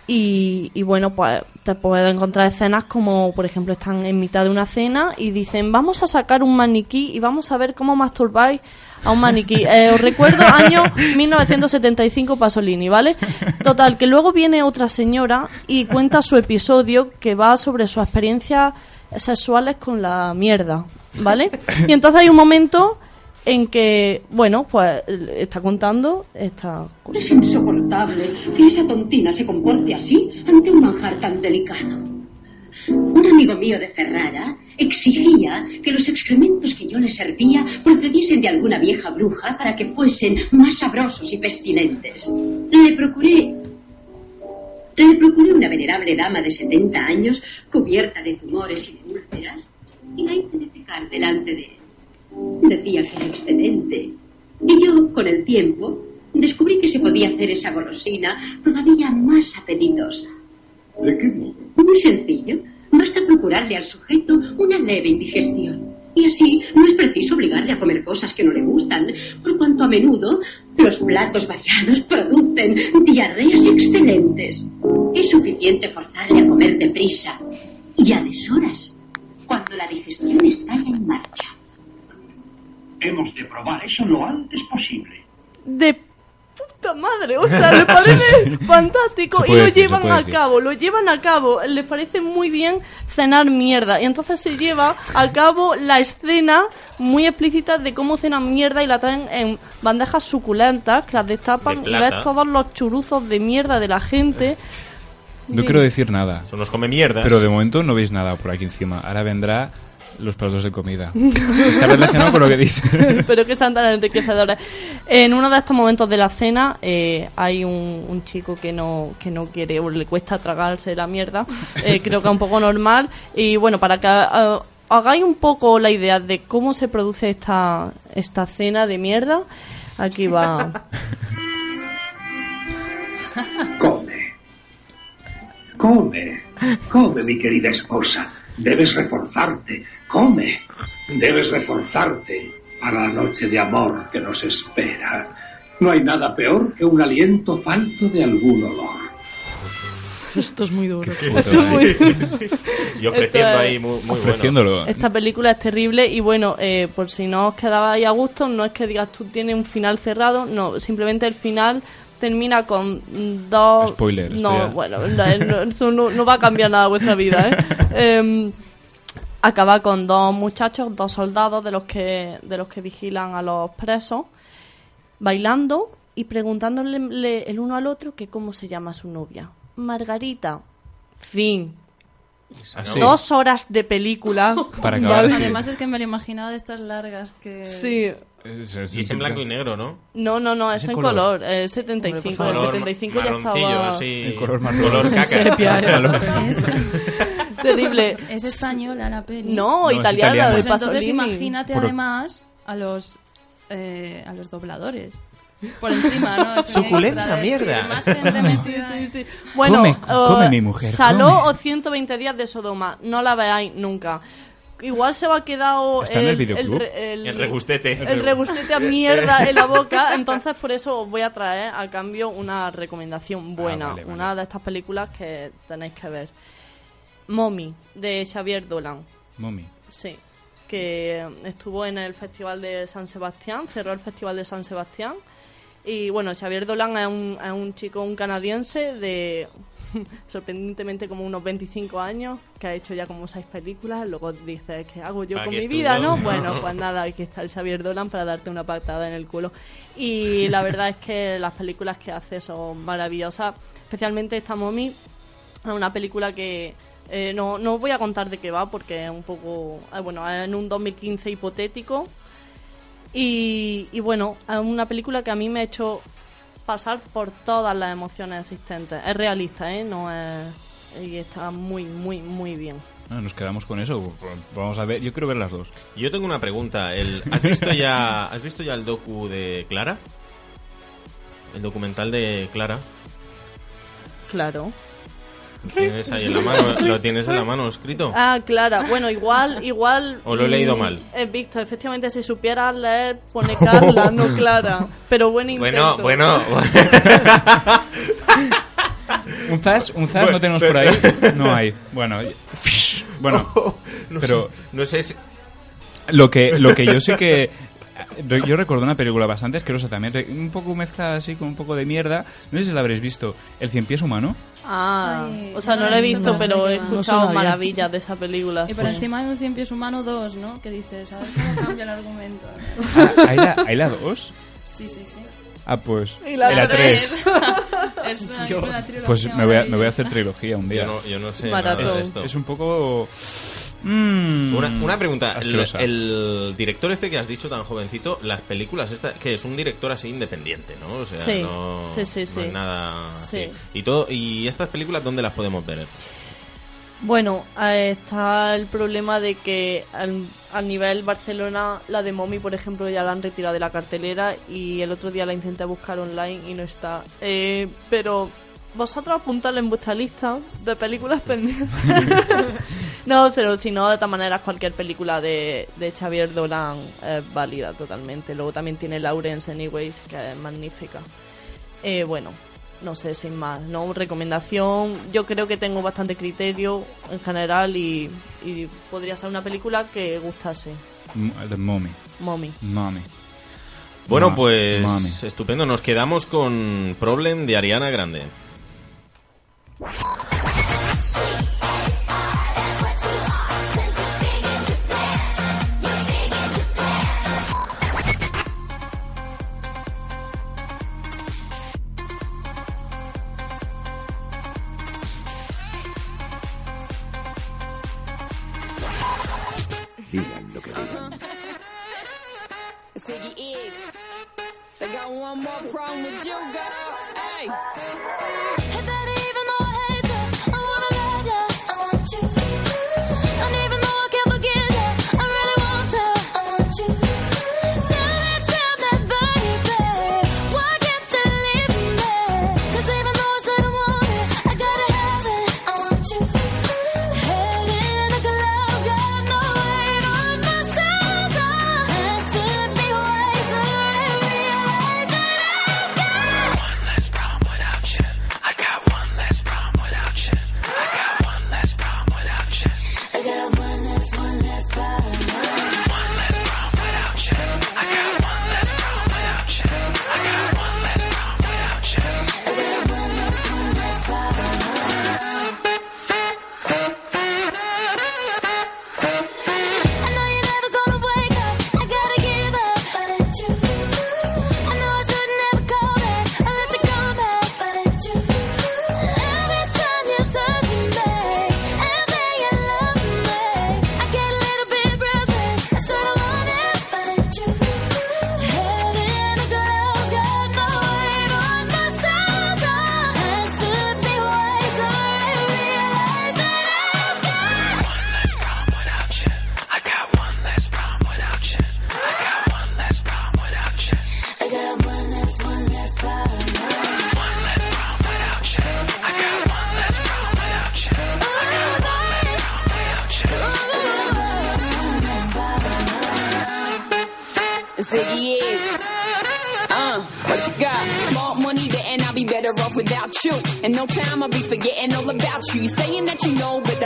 y, y bueno, pues te puedes encontrar escenas como, por ejemplo, están en mitad de una cena y dicen, vamos a sacar un maniquí y vamos a ver cómo masturbáis a un maniquí. [LAUGHS] Eh, os recuerdo año 1975 Pasolini, ¿vale? Total, que luego viene otra señora y cuenta su episodio que va sobre sus experiencias sexuales con la mierda, ¿vale? [LAUGHS] Y entonces hay un momento en que, bueno, pues está contando esta cosa. Es insoportable que esa tontina se comporte así ante un manjar tan delicado. Un amigo mío de Ferrara exigía que los excrementos que yo le servía procediesen de alguna vieja bruja para que fuesen más sabrosos y pestilentes. Le procuré. Le procuré una venerable dama de 70 años, cubierta de tumores y de úlceras, y la hice defecar delante de él. Decía que era excedente. Y yo, con el tiempo, descubrí que se podía hacer esa golosina todavía más apetitosa. ¿De qué modo? Muy sencillo. Basta procurarle al sujeto una leve indigestión. Y así no es preciso obligarle a comer cosas que no le gustan, por cuanto a menudo los platos variados producen diarreas excelentes. Es suficiente forzarle a comer deprisa y a deshoras, cuando la digestión está ya en marcha. Hemos de probar eso lo antes posible. de puta madre, o sea, me [LAUGHS] parece fantástico Se y lo decir, llevan a decir. cabo, lo llevan a cabo, les parece muy bien cenar mierda y entonces se lleva a cabo la escena muy explícita de cómo cenan mierda y la traen en bandejas suculentas que las destapan De y ves todos los churuzos de mierda de la gente. No quiero decir nada. Son los come mierdas. Pero de momento no veis nada por aquí encima. Ahora vendrá los platos de comida. [LAUGHS] Está relacionado con lo que dice. [LAUGHS] pero que sean tan enriquecedores. En uno de estos momentos de la cena eh, hay un, un chico que no, que no quiere o le cuesta tragarse la mierda. Eh, [LAUGHS] creo que es un poco normal. Y bueno, para que eh, hagáis un poco la idea de cómo se produce esta, esta cena de mierda, aquí va. Come. Come. Come, mi querida esposa. Debes reforzarte. Come. Debes reforzarte para la noche de amor que nos espera. No hay nada peor que un aliento falto de algún olor. Esto es muy duro. Qué Esto es muy- Y ofreciendo ahí muy, muy Ofreciéndolo. Esta película es terrible y bueno, eh, por si no os quedabais a gusto, no es que digas tú tienes un final cerrado, no, simplemente el final termina con dos... Spoiler, No, bueno, no, no, eso no, no va a cambiar nada vuestra vida, ¿eh? [LAUGHS] Em, acaba con dos muchachos, dos soldados de los que de los que vigilan a los presos, bailando y preguntándole le- el uno al otro que cómo se llama su novia. Margarita. Fin. Así. Dos horas de película. Para acabar. Además es que me lo imaginaba de estas largas que... Sí. Y es en blanco y negro, ¿no? No, no, no, es, Es en color. color. El 75. Color el 75 ya estaba. así. En color marrón. Color caca. Sepia, [LAUGHS] Es- [LAUGHS] Terrible. Es española la peli. No, No, es italiana, italiana. de Pues entonces Pasolini. imagínate Por- además a los eh, a los dobladores. Por encima, ¿no? Es Suculenta, de mierda. decir, Más gente metida. Sí, sí, sí. Bueno, Come, eh, mi mujer, Saló come. o 120 días de Sodoma. No la veáis nunca. Igual se va a quedado ¿Está en el videoclub? re- El regustete. el rebustete a mierda en la boca. [LAUGHS] Entonces, por eso os voy a traer a cambio una recomendación buena. Ah, vale, vale. Una de estas películas que tenéis que ver. Mommy, de Xavier Dolan. Mommy. Sí. Que estuvo en el Festival de San Sebastián, cerró el Festival de San Sebastián. Y bueno, Xavier Dolan es un, es un chico, un canadiense de [LAUGHS] sorprendentemente como unos 25 años, que ha hecho ya como seis películas. Luego dices, ¿qué hago yo ¿Para con mi vida, no? [LAUGHS] Bueno, pues nada, aquí está el Xavier Dolan para darte una patada en el culo. Y la verdad es que las películas que hace son maravillosas, especialmente esta Mommy. Es una película que eh, no, no voy a contar de qué va porque es un poco, eh, bueno, en un 2015 hipotético. Y, y bueno, es una película que a mí me ha hecho pasar por todas las emociones existentes. Es realista, ¿eh? No es... Y está muy, muy, muy bien. Ah, nos quedamos con eso. Vamos a ver. Yo quiero ver las dos. Yo tengo una pregunta. El, ¿has, visto ya, ¿Has visto ya el docu de Clara? El documental de Clara. Claro. Lo tienes ahí en la mano, lo tienes en la mano escrito. Ah, Clara. Bueno, igual, igual. ¿O lo he leído mm, mal? He visto, efectivamente, si supieras leer, pone Carla, no [LAUGHS] Clara. Pero buen intento. Bueno, bueno. [LAUGHS] Un zas, un zas no tenemos por ahí. No hay. Bueno, [LAUGHS] bueno, no pero sé, no sé si- lo que lo que yo sí que yo recuerdo una película bastante asquerosa también, un poco mezclada así con un poco de mierda. No sé si la habréis visto. El cien pies humano. Ah, Ay, o sea, no no la la he visto, pero he. No escuchado maravillas de esa película. Y por encima hay un cien pies humano 2, ¿no? Que dices, a ver cómo cambia el argumento. Ah, ¿Hay la, hay la dos? Sí, sí, sí. Ah, pues Y la la tres. tres. [LAUGHS] Es una, una trilogía Pues me voy, a, me voy a maravillosa. hacer trilogía un día. Yo no- yo no sé nada de es, esto. es un poco... mm, Una, una pregunta, el, director este que has dicho tan jovencito, las películas esta, que es un director así independiente, ¿no? O sea, Sí, no, sí, sí, no sí. es nada Sí. así. Y todo y estas películas dónde las podemos ver? Bueno, eh, está el problema de que al, al nivel Barcelona, la de Momi, por ejemplo, ya la han retirado de la cartelera y el otro día la intenté buscar online y no está. Eh, pero vosotros apuntadla en vuestra lista de películas pendientes. [LAUGHS] No, pero si no, de todas maneras, cualquier película de, de Xavier Dolan es válida totalmente. Luego también tiene Lawrence Anyways, que es magnífica. Eh, bueno, no sé, sin más, ¿no? Recomendación, yo creo que tengo bastante criterio en general y, y podría ser una película que gustase. The Mommy. Mommy. Mommy. Bueno, pues mami. estupendo. Nos quedamos con Problem de Ariana Grande. Digan lo que digan. It's Iggy Iggs. They got one more problem with you, girl. Hey. Hey,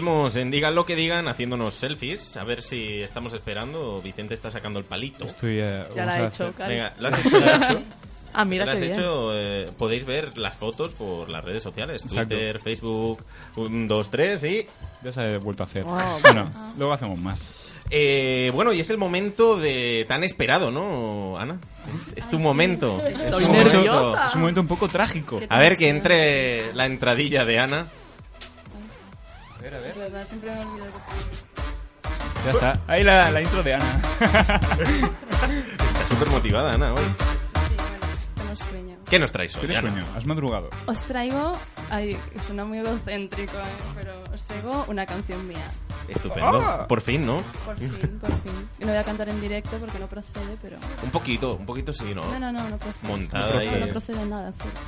Seguimos en Digan lo que digan, haciéndonos selfies. A ver si estamos esperando. Vicente está sacando el palito. Estoy. eh, Ya la he hecho, Cari. Venga, ¿lo has hecho? ¿Lo has hecho? [LAUGHS] Ah, mira ¿Lo has qué bien. hecho? eh, podéis ver las fotos por las redes sociales. Exacto. Twitter, Facebook, 1, 2, 3 y... Ya se ha vuelto a hacer. Ah, bueno, luego hacemos más. Eh, bueno, y es el momento de tan esperado, ¿no, Ana? Es, es tu momento. Es Estoy un momento- nerviosa. Es un momento un poco trágico. A ver, que entre la entradilla de Ana. A ver, a ver. Es verdad, siempre me olvido que... Ya está. Ahí la, la intro de Ana. [LAUGHS] Está súper motivada, Ana, hoy. Tengo sueño. ¿Qué nos traes hoy, ¿Tienes Ana? sueño? ¿Has madrugado? Os traigo... Ay, suena muy egocéntrico, ¿eh? pero os traigo una canción mía. Estupendo. Ah. Por fin, ¿no? Por fin, por fin. Y no voy a cantar en directo porque no procede, pero... Un poquito, un poquito sí, ¿no? No, no, no, no procede. Montada no, no procede nada, cierto.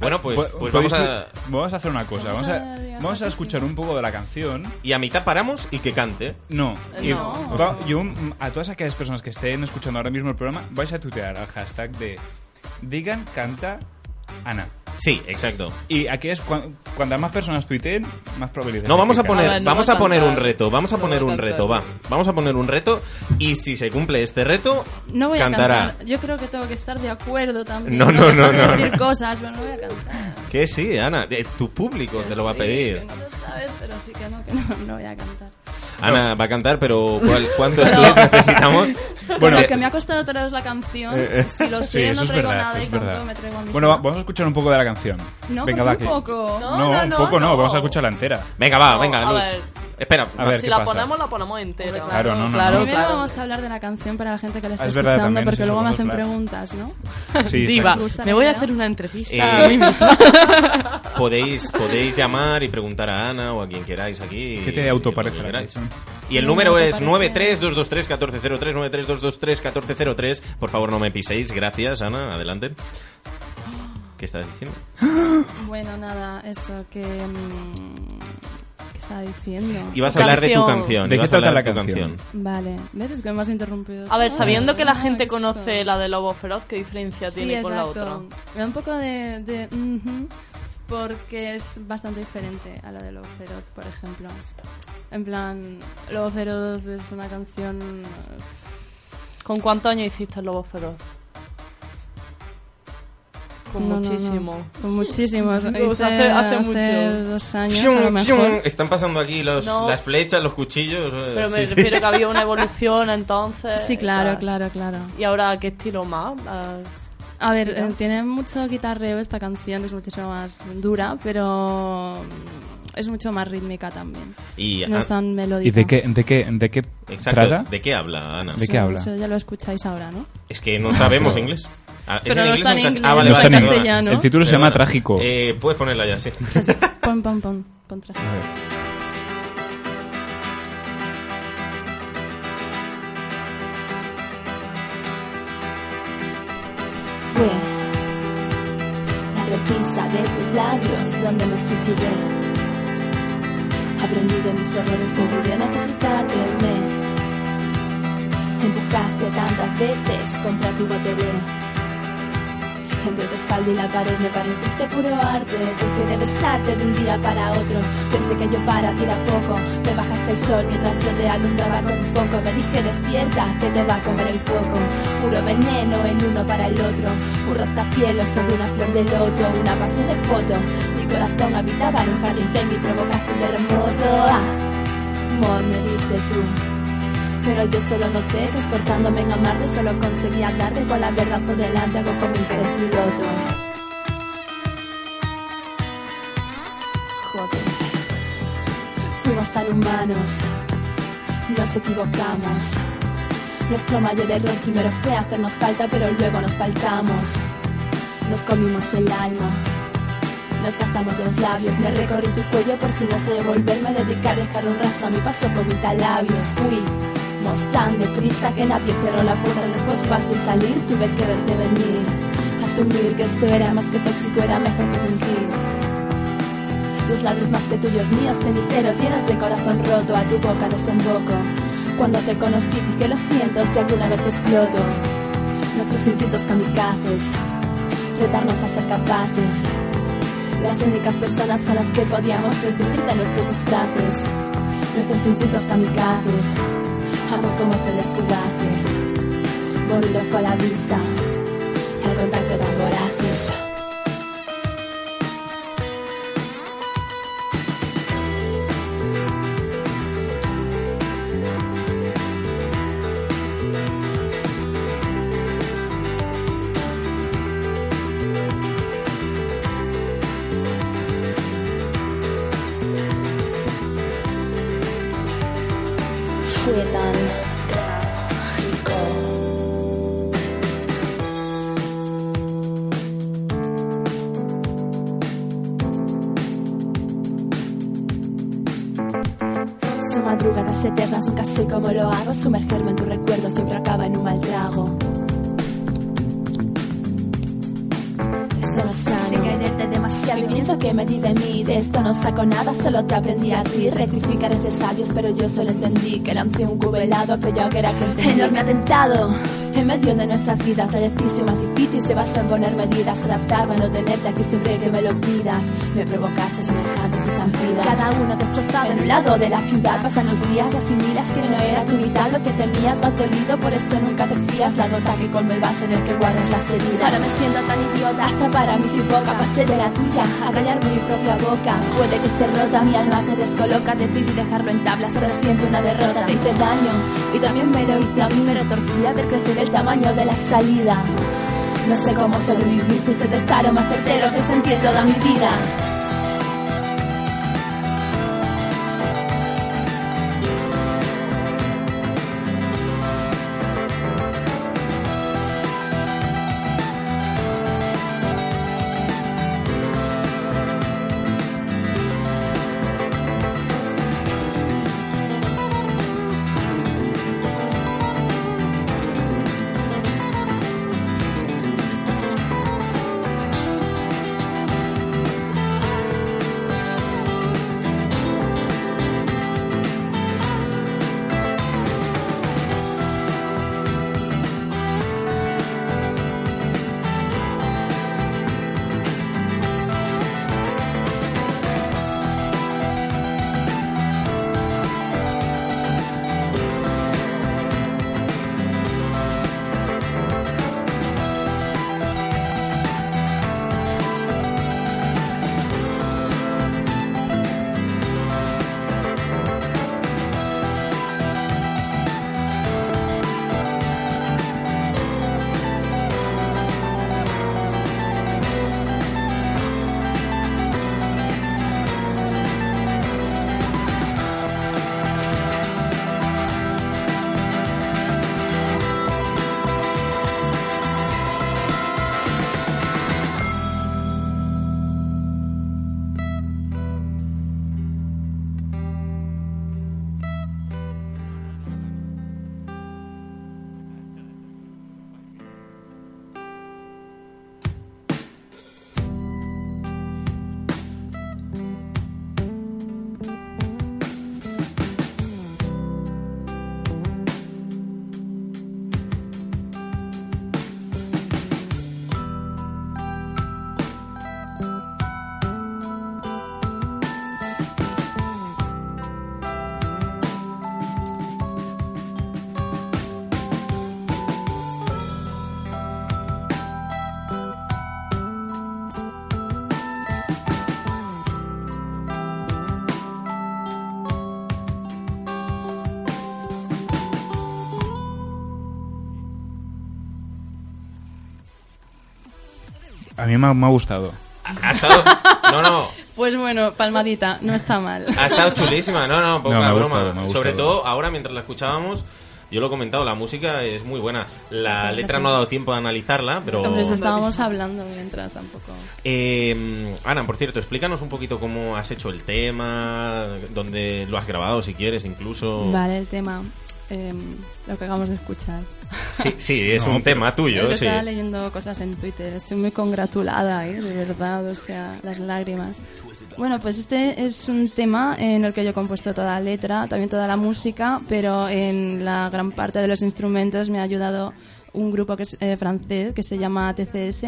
Bueno, pues, Pu- pues podéis vamos a... vamos a hacer una cosa. Vamos a- vamos a escuchar un poco de la canción. Y a mitad paramos y que cante. No. Y No. va- yo, a todas aquellas personas que estén escuchando ahora mismo el programa, vais a tutear al hashtag de Digan canta Ana. Sí, exacto. Y aquí es cuan- cuantas más personas tuiteen, más probabilidades. No, de vamos que a poner, cante. vamos a poner un reto, vamos a No poner va un reto, va. Vamos a poner un reto y si se cumple este reto, No voy cantará. a cantar. Yo creo que tengo que estar de acuerdo también. No, no, no, no, decir no. cosas, pero no voy a cantar. Que sí, Ana, eh, tu público te lo va a Sí, pedir. que no lo sabes, pero sí que no, que no, no voy a cantar. Ana va a cantar, pero ¿cuál, [LAUGHS] ¿cuántos Pero- plays [LAUGHS] necesitamos? Bueno, Eh, que me ha costado traeros la canción. Eh, eh, Si lo sí, sé, eso no traigo verdad, nada y verdad. me traigo a mí Bueno, va- vamos a escuchar un poco de la canción. No, Venga, ¿por va, qué que- un poco? No, No, no, un poco no, no. vamos a escucharla entera. Venga, va, No, venga, Luz. Espera, A ver, si ¿qué la pasa? ponemos, la ponemos entera. Claro, no, no, Claro, no. Primero vamos a hablar de la canción para la gente que la está es verdad, escuchando, también, porque luego me hacen hablar. preguntas, ¿no? Sí, Diva, me voy a hacer una entrevista Eh, a mí misma. Podéis, podéis llamar y preguntar a Ana o a quien queráis aquí. ¿Qué te autoparece la canción? Y el número no, es te 93223-1403, 93223-1403. Por favor, no me piséis. Gracias, Ana. Adelante. ¿Qué estás diciendo? [GASPS] Bueno, nada, eso, que... mm, ¿Qué estaba diciendo? Ibas a hablar de tu canción. ¿De qué ibas a trata hablar la de tu canción? Vale, ¿ves? Es que me has interrumpido. A ver, sabiendo que la Ah, gente conoce la de Lobo Feroz, ¿qué diferencia Sí, tiene con la exacto. otra? Me da un poco de... de ujú, porque es bastante diferente a la de Lobo Feroz, por ejemplo. En plan, Lobo Feroz es una canción... ¿Con cuántos años hiciste Lobo Feroz? Con No, no, no. muchísimo. Con muchísimos. [LAUGHS] Hice hace- hace hace mucho. dos años, Fium, a lo mejor. fium. Están pasando aquí los, No. las flechas, los cuchillos. eh, Pero me sí, sí. refiero que había una [LAUGHS] evolución entonces. Sí, claro, claro, claro. ¿Y ahora qué estilo más? Ah, A ver, eh, tiene mucho guitarreo esta canción, es muchísimo más dura, pero es mucho más rítmica también. Y, no ah, es tan melódica. ¿Y de qué, de qué, de qué Exacto. trata? ¿De qué habla, Ana? ¿De qué habla? Eso ya lo escucháis ahora, ¿no? Es que no sabemos inglés. Ah, Pero no está en inglés, Ah, vale, no está en castellano. El título se llama Perdona. Trágico. Eh, puedes ponerla ya, sí. [LAUGHS] Pon, pon, pon, pon traje. A ver. Tus labios donde me suicidé. Aprendí de mis errores y olvidé necesitarte. Me empujaste tantas veces contra tu botelé. Entre tu espalda y la pared me pareciste puro arte. Dejé de besarte de un día para otro. Pensé que yo para ti era poco. Me bajaste el sol mientras yo te alumbraba con foco. Me dije despierta que te va a comer el coco. Puro veneno el uno para el otro. Un rascacielos sobre una flor de loto. Una pasión de foto. Mi corazón habitaba en un jardín y provocaste un terremoto. Ah, amor me diste tú. Pero yo solo noté que esforzándome en amarte solo conseguía darte con la verdad por delante hago como un piloto. Joder. Fuimos tan humanos, nos equivocamos. Nuestro mayor error primero fue hacernos falta, pero luego nos faltamos. Nos comimos el alma, nos gastamos los labios. Me recorrí tu cuello por si no sé devolverme. Dediqué a dejar un rastro a mi paso con mis labios. Fuimos tan deprisa que nadie cerró la puerta. Después fácil salir, tuve que verte venir. Asumir que esto era más que tóxico, era mejor que fingir. Tus labios más que tuyos míos, ceniceros llenos de corazón roto. A tu boca desemboco. Cuando te conocí dije lo siento si alguna vez exploto. Nuestros instintos kamikazes, retarnos a ser capaces. Las únicas personas con las que podíamos prescindir de nuestros disfraces. Nuestros instintos kamikazes, ambos como estrellas fugaces. Bonito a la vista, el contacto tan Y pienso que me di de mí. De esto no saco nada, solo te aprendí a ti. Rectificar es de sabios, pero yo solo entendí que lancé un cubo helado que yo que era que. Enorme atentado. En medio de nuestras vidas, la decisión más difícil se basa en poner medidas, adaptarme, no tenerte aquí siempre que me lo pidas. Me provocaste semejantes estampidas. Cada uno destrozado en un lado de la ciudad. Pasan los días y asimilas que no era tu vital lo que temías, vas dolido, por eso nunca te fías. La gota que colma el vaso en el que guardas las heridas. Ahora me siento tan idiota, hasta para mí soy poca. Pasé de la tuya a callar mi propia boca. Puede que esté rota, mi alma se descoloca. Decidí dejarlo en tablas, ahora siento una derrota. Te hice daño y también me lo hice a mí. Me retorcía ver crecer el tamaño de la salida. No sé cómo sobrevivir, fuiste el disparo más certero que sentí en toda mi vida. Mí me ha, me ha gustado. Ha estado... No, no. Pues bueno, palmadita, no está mal. Ha estado chulísima, no, no, poca No, me ha broma. gustado, me ha Sobre todo ahora mientras la escuchábamos, yo lo he comentado, la música es muy buena. La letra no ha dado tiempo de analizarla, pero... Eso estábamos hablando mientras tampoco. Eh, Ana, por cierto, explícanos un poquito cómo has hecho el tema, dónde lo has grabado, si quieres, incluso. Vale, el tema. Em, lo que acabamos de escuchar. Sí, sí, es No, un tema tuyo, Yo sí. estaba leyendo cosas en Twitter, estoy muy congratulada, ¿eh? de verdad, o sea, las lágrimas. Bueno, pues este es un tema en el que yo he compuesto toda la letra, también toda la música, pero en la gran parte de los instrumentos me ha ayudado un grupo que es eh, francés que se llama TCS,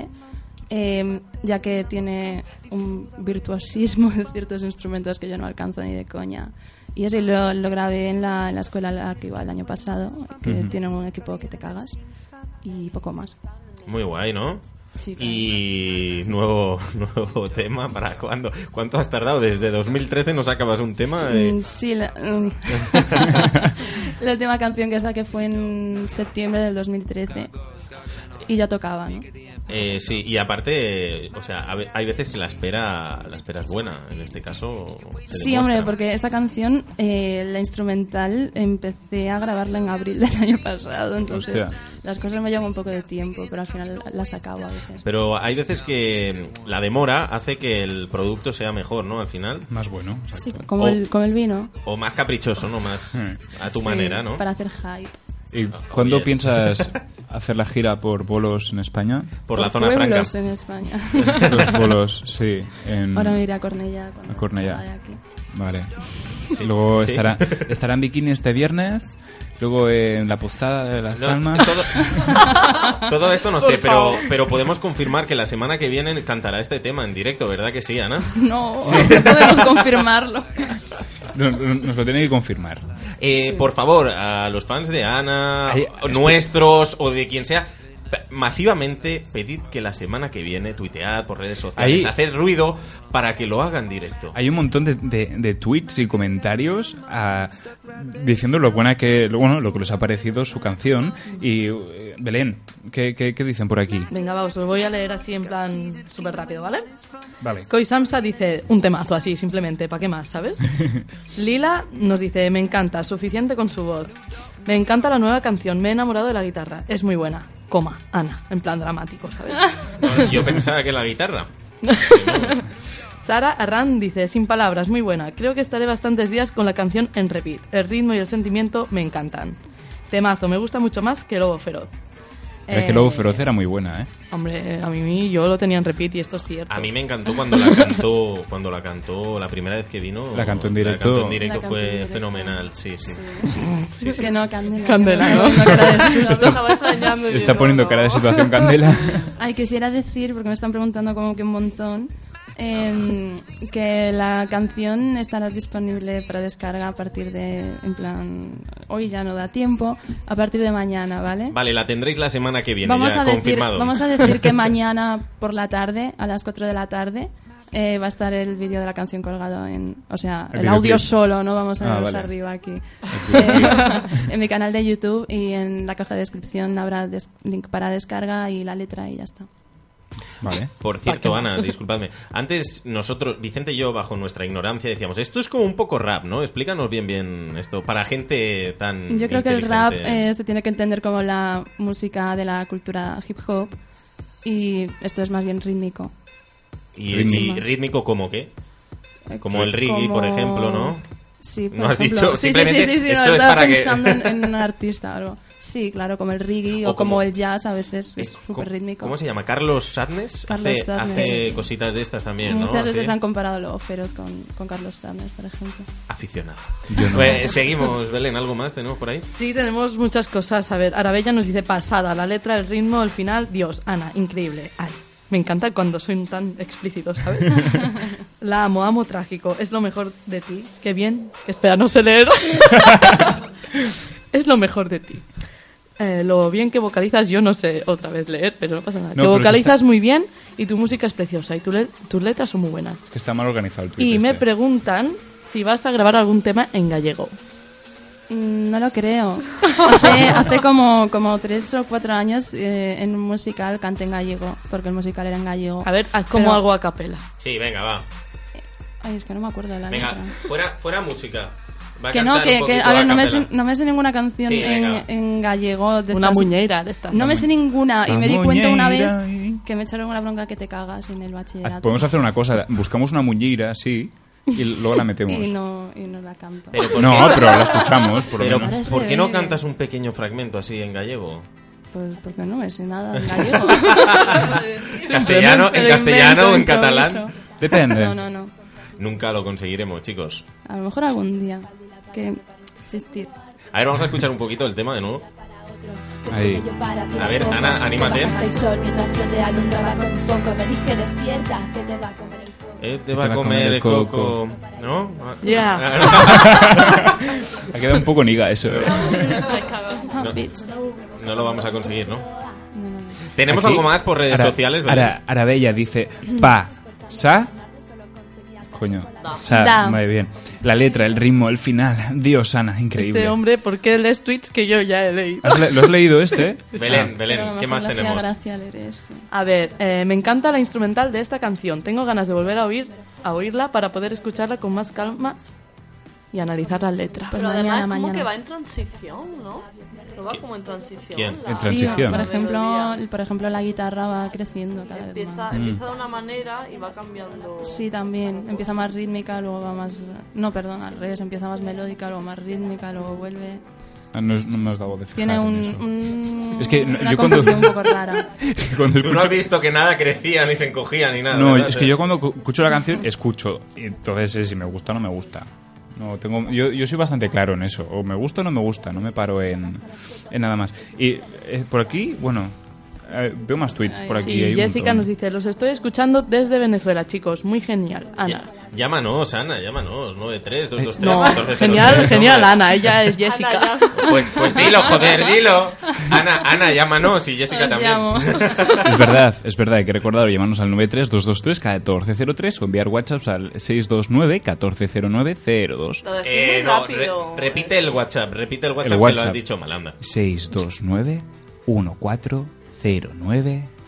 eh, ya que tiene un virtuosismo [LAUGHS] de ciertos instrumentos que yo no alcanzo ni de coña. Y así lo, lo grabé en la, en la escuela a la que iba el año pasado, que Ujú. tiene un equipo que te cagas, y poco más. Muy guay, ¿no? Sí, claro. Y nuevo, [LAUGHS] nuevo tema, ¿para cuándo? ¿Cuánto has tardado? Desde 2013 no sacabas un tema. Eh, Mm, sí, la, mm. [LAUGHS] [LAUGHS] la última canción que saqué fue en septiembre del 2013. Y ya tocaba, ¿no? Eh, sí, y aparte, eh, o sea, hay veces que la espera, la espera es buena. En este caso, se Sí, demuestra. hombre, porque esta canción, eh, la instrumental, empecé a grabarla en abril del [LAUGHS] año pasado, entonces Hostia. las cosas me llevan un poco de tiempo, pero al final las acabo a veces. Pero hay veces que la demora hace que el producto sea mejor, ¿no? Al final. Más bueno. Sí, como, o, el, como el vino. o más caprichoso, ¿no? Más a tu Sí, manera, ¿no? Para hacer hype. ¿Y cuándo yes. piensas [LAUGHS] hacer la gira por bolos en España? Por Por pueblos en España. [LAUGHS] Los bolos, sí. En, Ahora me iré a Cornellá. a Cornellá. aquí. Vale. Luego Sí. estará, estará en bikini este viernes. Luego en la postada de las No, almas. [LAUGHS] Todo esto no sé, pero, pero podemos confirmar que la semana que viene cantará este tema en directo, ¿verdad que sí, Ana? No, no podemos confirmarlo. No, no, Nos lo tiene que confirmar. Eh, Por favor, a los fans de Ana, Ay, nuestros o de quien sea, masivamente pedid que la semana que viene tuitead por redes sociales, Ahí- haced ruido para que lo hagan directo. Hay un montón de, de- de tweets y comentarios ah, diciendo lo buena que bueno, lo que les ha parecido su canción. Y eh, Belén, ¿qué, qué, qué dicen por aquí? Venga, vamos, os voy a leer así en plan súper rápido, ¿vale? Vale. Koi Samsa dice un temazo así, simplemente, ¿para qué más, sabes? [LAUGHS] Lila nos dice, me encanta, suficiente con su voz. Me encanta la nueva canción, me he enamorado de la guitarra, es muy buena. Coma, Ana, en plan dramático, ¿sabes? Yo pensaba que la guitarra. [LAUGHS] Sara Arran dice, sin palabras, muy buena. Creo que estaré bastantes días con la canción en repeat. El ritmo y el sentimiento me encantan. Temazo, me gusta mucho más que Lobo Feroz. Es que Eh, Lobo Feroz era muy buena, ¿eh? Hombre, a mí yo lo tenía en repeat y esto es cierto. A mí me encantó cuando la cantó, cuando la cantó la primera vez que vino. La cantó en La directo. cantó en directo La cantó en fue directo. fenomenal, sí, sí. Sí, sí. Que no, Candela. Candela, ¿no? me [LAUGHS] está cara de susto. Está poniendo cara de situación Candela. Ay, quisiera decir, porque me están preguntando como que un montón, em, que la canción estará disponible para descarga a partir de, en plan, hoy ya no da tiempo, a partir de mañana, ¿vale? Vale, la tendréis la semana que viene, Vamos ya a, decir, confirmado. vamos a decir que [LAUGHS] mañana por la tarde, a las 4 de la tarde, eh, va a estar el vídeo de la canción colgado en, o sea, El el, audio solo, no vamos a Ah, vale. arriba aquí. Eh, [LAUGHS] en mi canal de YouTube y en la caja de descripción habrá des- link para descarga y la letra y ya está. Vale. Por cierto, Ana, disculpadme. Antes nosotros, Vicente y yo, bajo nuestra ignorancia, decíamos, esto es como un poco rap, ¿no? Explícanos bien bien esto, para gente tan Yo creo que el rap eh, se tiene que entender como la música de la cultura hip hop y esto es más bien rítmico. Y, Rítmico. y rítmico como qué? Eh, Como el reggae, como- por ejemplo, ¿no? Sí, por ¿No has ejemplo. dicho? sí, sí, sí, sí, sí, no, esto es estaba para que- pensando en, [LAUGHS] en un artista o algo. Sí, claro, como el reggae o, O como, como- el jazz a veces es ¿Cómo- súper rítmico. ¿Cómo se llama? ¿Carlos Sadness? Carlos hace, Sadness, hace cositas de estas también, ¿no? Muchas veces Sí. han comparado Lobo Feroz con, con Carlos Stanes, por ejemplo. Aficionado. Yo no. Pues, seguimos, Belén, ¿algo más tenemos por ahí? Sí, tenemos muchas cosas. A ver, Arabella nos dice pasada, la letra, el ritmo, el final. Dios, Ana, increíble. Ay, me encanta cuando soy tan explícito, ¿sabes? [LAUGHS] la amo, amo trágico. Es lo mejor de ti. Qué bien. Espera, no sé leer. [LAUGHS] es lo mejor de ti. Eh, lo bien que vocalizas, yo no sé otra vez leer, pero no pasa nada. No, que vocalizas está- muy bien y tu música es preciosa y tu le- tus letras son muy buenas. Que está mal organizado el Y me este. preguntan si vas a grabar algún tema en gallego. Mm, No lo creo. [LAUGHS] Hace, hace como, como tres o cuatro años eh, en un musical canté en gallego, porque el musical era en gallego. A ver, ¿cómo Pero- hago a capela? Sí, venga, va. Ay, es que no me acuerdo de la Venga, letra. fuera, fuera música. Va a Que no, que, que a ver, no me, sé, no me sé ninguna canción Sí, en, en gallego. De Una estas- muñeira de estas. No me sé ninguna y me di cuenta una vez que me echaron una bronca que te cagas en el bachillerato. Podemos hacer una cosa, buscamos una muñeira, sí, y luego la metemos. Y no, y no la canto. Pero ¿por [LAUGHS] No, qué? pero la escuchamos, por lo Pero, menos. ¿por qué no cantas un pequeño fragmento así en gallego? Pues porque no me sé nada en [LAUGHS] gallego. [LAUGHS] ¿Castellano, en castellano o en catalán? Depende. No, no, no. Nunca lo conseguiremos, chicos. A lo mejor algún día. Que existir. A ver, vamos a escuchar un poquito el tema de nuevo. Ahí. A ver, Ana, anímate. Yo te va a comer el coco. Eh, el coco. ¿No? Ya. [LAUGHS] Ha quedado un poco niga eso. eh. No. No lo vamos a conseguir, ¿no? ¿Tenemos Aquí, algo más por redes Ara- sociales? Ara- Arabella dice, pa, sa, Coño. O sea, Da. muy bien. La letra, el ritmo, el final. [LAUGHS] Dios, Ana, increíble. Este hombre, ¿por qué lees tweets que yo ya he leído? ¿Has le- ¿Lo has leído este? [LAUGHS] Belén, Ah. Belén, ¿qué más tenemos? gracia leer eso. A ver, eh, me encanta la instrumental de esta canción. Tengo ganas de volver a oír a oírla para poder escucharla con más calma y analizar la letra. Pues Pero mañana, además como mañana. que va en transición, ¿no? Pero va como en transición. quién? la- En transición. Por ejemplo, por ejemplo, la guitarra va creciendo cada vez Empieza, más. empieza de una manera y va cambiando. Sí, también. Empieza más rítmica, luego va más... No, perdón, al revés. Empieza más melódica, luego más rítmica, luego vuelve... Ah, no, no me acabo de fijar Tiene en un, Es que una yo cuando- un [LAUGHS] poco rara. Cuando Tú no has visto que nada crecía ni se encogía ni nada. No, ¿verdad? es que yo cuando cu- escucho la canción, escucho. Y entonces, eh, si me gusta o no me gusta. No, tengo, yo, yo soy bastante claro en eso. O me gusta o no me gusta. No me paro en, en nada más. Y eh, por aquí, bueno, eh, veo más tweets por aquí. Sí, Jessica montón. nos dice, los estoy escuchando desde Venezuela, chicos. Muy genial. Ana. Llámanos, Ana, llámanos. 93 223 No, 1403. genial, genial. Ana. Ella es Jessica. Pues, pues dilo, joder, dilo. Ana, Ana, llámanos y Jessica Os también. llamo. Es verdad, es verdad, hay que recordar llamarnos al 93-223-1403 o enviar WhatsApps al 629-1409-02. Lo decís Eh, no, re- repite el WhatsApp, repite el WhatsApp, El que lo WhatsApp. has dicho mal, anda.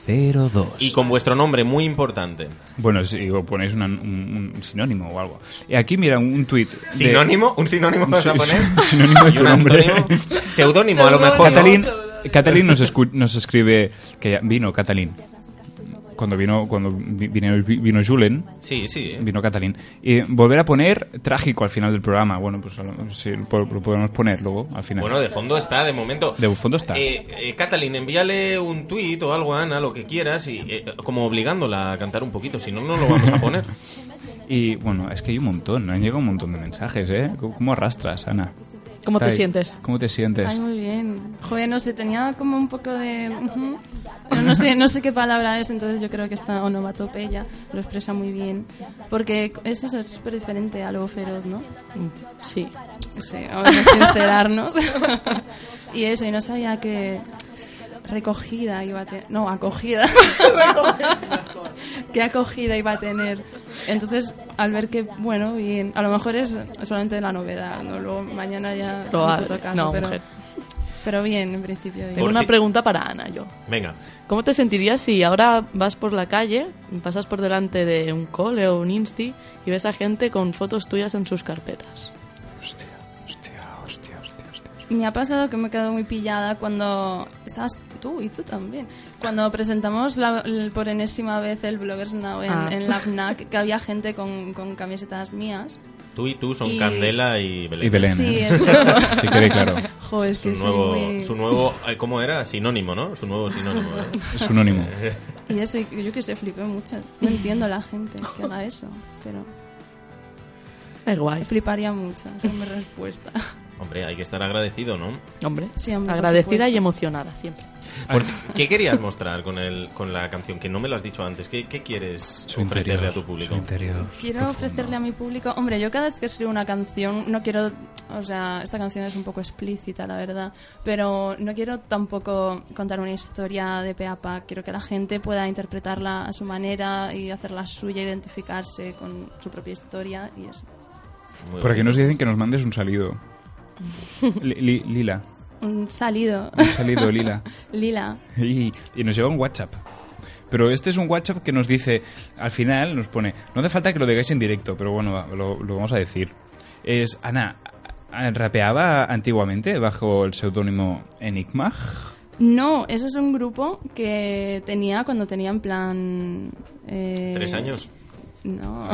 629-1409-02. Y con vuestro nombre muy importante. Bueno, si o ponéis una- un, un sinónimo o algo. Y aquí, mira, un tuit. de- ¿Sinónimo? ¿Un sinónimo vas a Un poner? [LAUGHS] sinónimo de ¿Y tu un nombre. [LAUGHS] Seudónimo, a lo mejor. ¿no? Catalín, Catalín nos, escu- nos escribe que ya- vino Catalín. Cuando vino cuando vi- vino, vino Julen, Sí, sí. vino Catalín. Y volver a poner trágico al final del programa. Bueno, pues sí, lo, po- lo podemos poner luego al final. Bueno, de fondo está, de momento. de fondo está. Eh, eh, Catalín, envíale un tuit o algo a Ana, lo que quieras, y eh, como obligándola a cantar un poquito, si no, no lo vamos a poner. [LAUGHS] Y bueno, es que hay un montón, han llegado un montón de mensajes, ¿eh? ¿Cómo cómo arrastras, Ana? ¿Cómo te sientes? ¿Cómo te sientes? Ay, muy bien. Joder, no sé, tenía como un poco de... ujú. Pero no sé, no sé qué palabra es, entonces yo creo que esta onomatopeya lo expresa muy bien. Porque es eso, es súper diferente a lo feroz, ¿no? Sí. Sí, vamos a sincerarnos. [LAUGHS] y eso, y no sabía que recogida iba a tener... No, acogida. [LAUGHS] qué acogida iba a tener. Entonces, al ver que, bueno, bien, a lo mejor es solamente la novedad, ¿no? Luego mañana ya... Caso, No, pero, mujer. pero bien, en principio bien. Tengo una pregunta para Ana, yo. Venga. ¿Cómo te sentirías si ahora vas por la calle, pasas por delante de un cole o un insti y ves a gente con fotos tuyas en sus carpetas? Me ha pasado que me he quedado muy pillada cuando estabas tú y tú también. Cuando presentamos la- el- por enésima vez el Bloggers Now en, Ah. en la [LAUGHS] FNAC, que había gente con, con camisetas mías. Tú y tú son Y- Candela y Belén. Y Belén, Sí, ¿eh? eso. [LAUGHS] Que quede claro. [LAUGHS] Joder, es Su que soy nuevo, muy- su nuevo, ay, ¿cómo era? Sinónimo, ¿no? Su nuevo sinónimo. ¿eh? Sinónimo. Y eso, y yo que sé, flipé mucho. No entiendo a la gente que haga eso, pero Es guay. fliparía mucho. Esa es mi respuesta. Hombre, hay que estar agradecido, ¿no? Hombre, Sí, hombre, agradecida y emocionada siempre. Por- ¿Qué querías [LAUGHS] mostrar con, el, con la canción? Que no me lo has dicho antes. ¿Qué, qué quieres Su ofrecerle interior, a tu público? su interior. Quiero ofrecerle a mi público, hombre, yo cada vez que escribo una canción no quiero, o sea, esta canción es un poco explícita, la verdad, pero no quiero tampoco contar una historia de pe a pa, quiero que la gente pueda interpretarla a su manera y hacerla suya, identificarse con su propia historia y eso. Por aquí nos dicen que nos mandes un salido. Li- li- lila. Un salido. Un salido, Lila. [LAUGHS] Lila. Y, y nos llega un WhatsApp. Pero este es un WhatsApp que nos dice, al final nos pone, no hace falta que lo digáis en directo, pero bueno, lo, lo vamos a decir. Es, Ana, ¿rapeaba antiguamente bajo el seudónimo Enigma? No, eso es un grupo que tenía cuando tenía en plan... eh, ¿Tres años? No.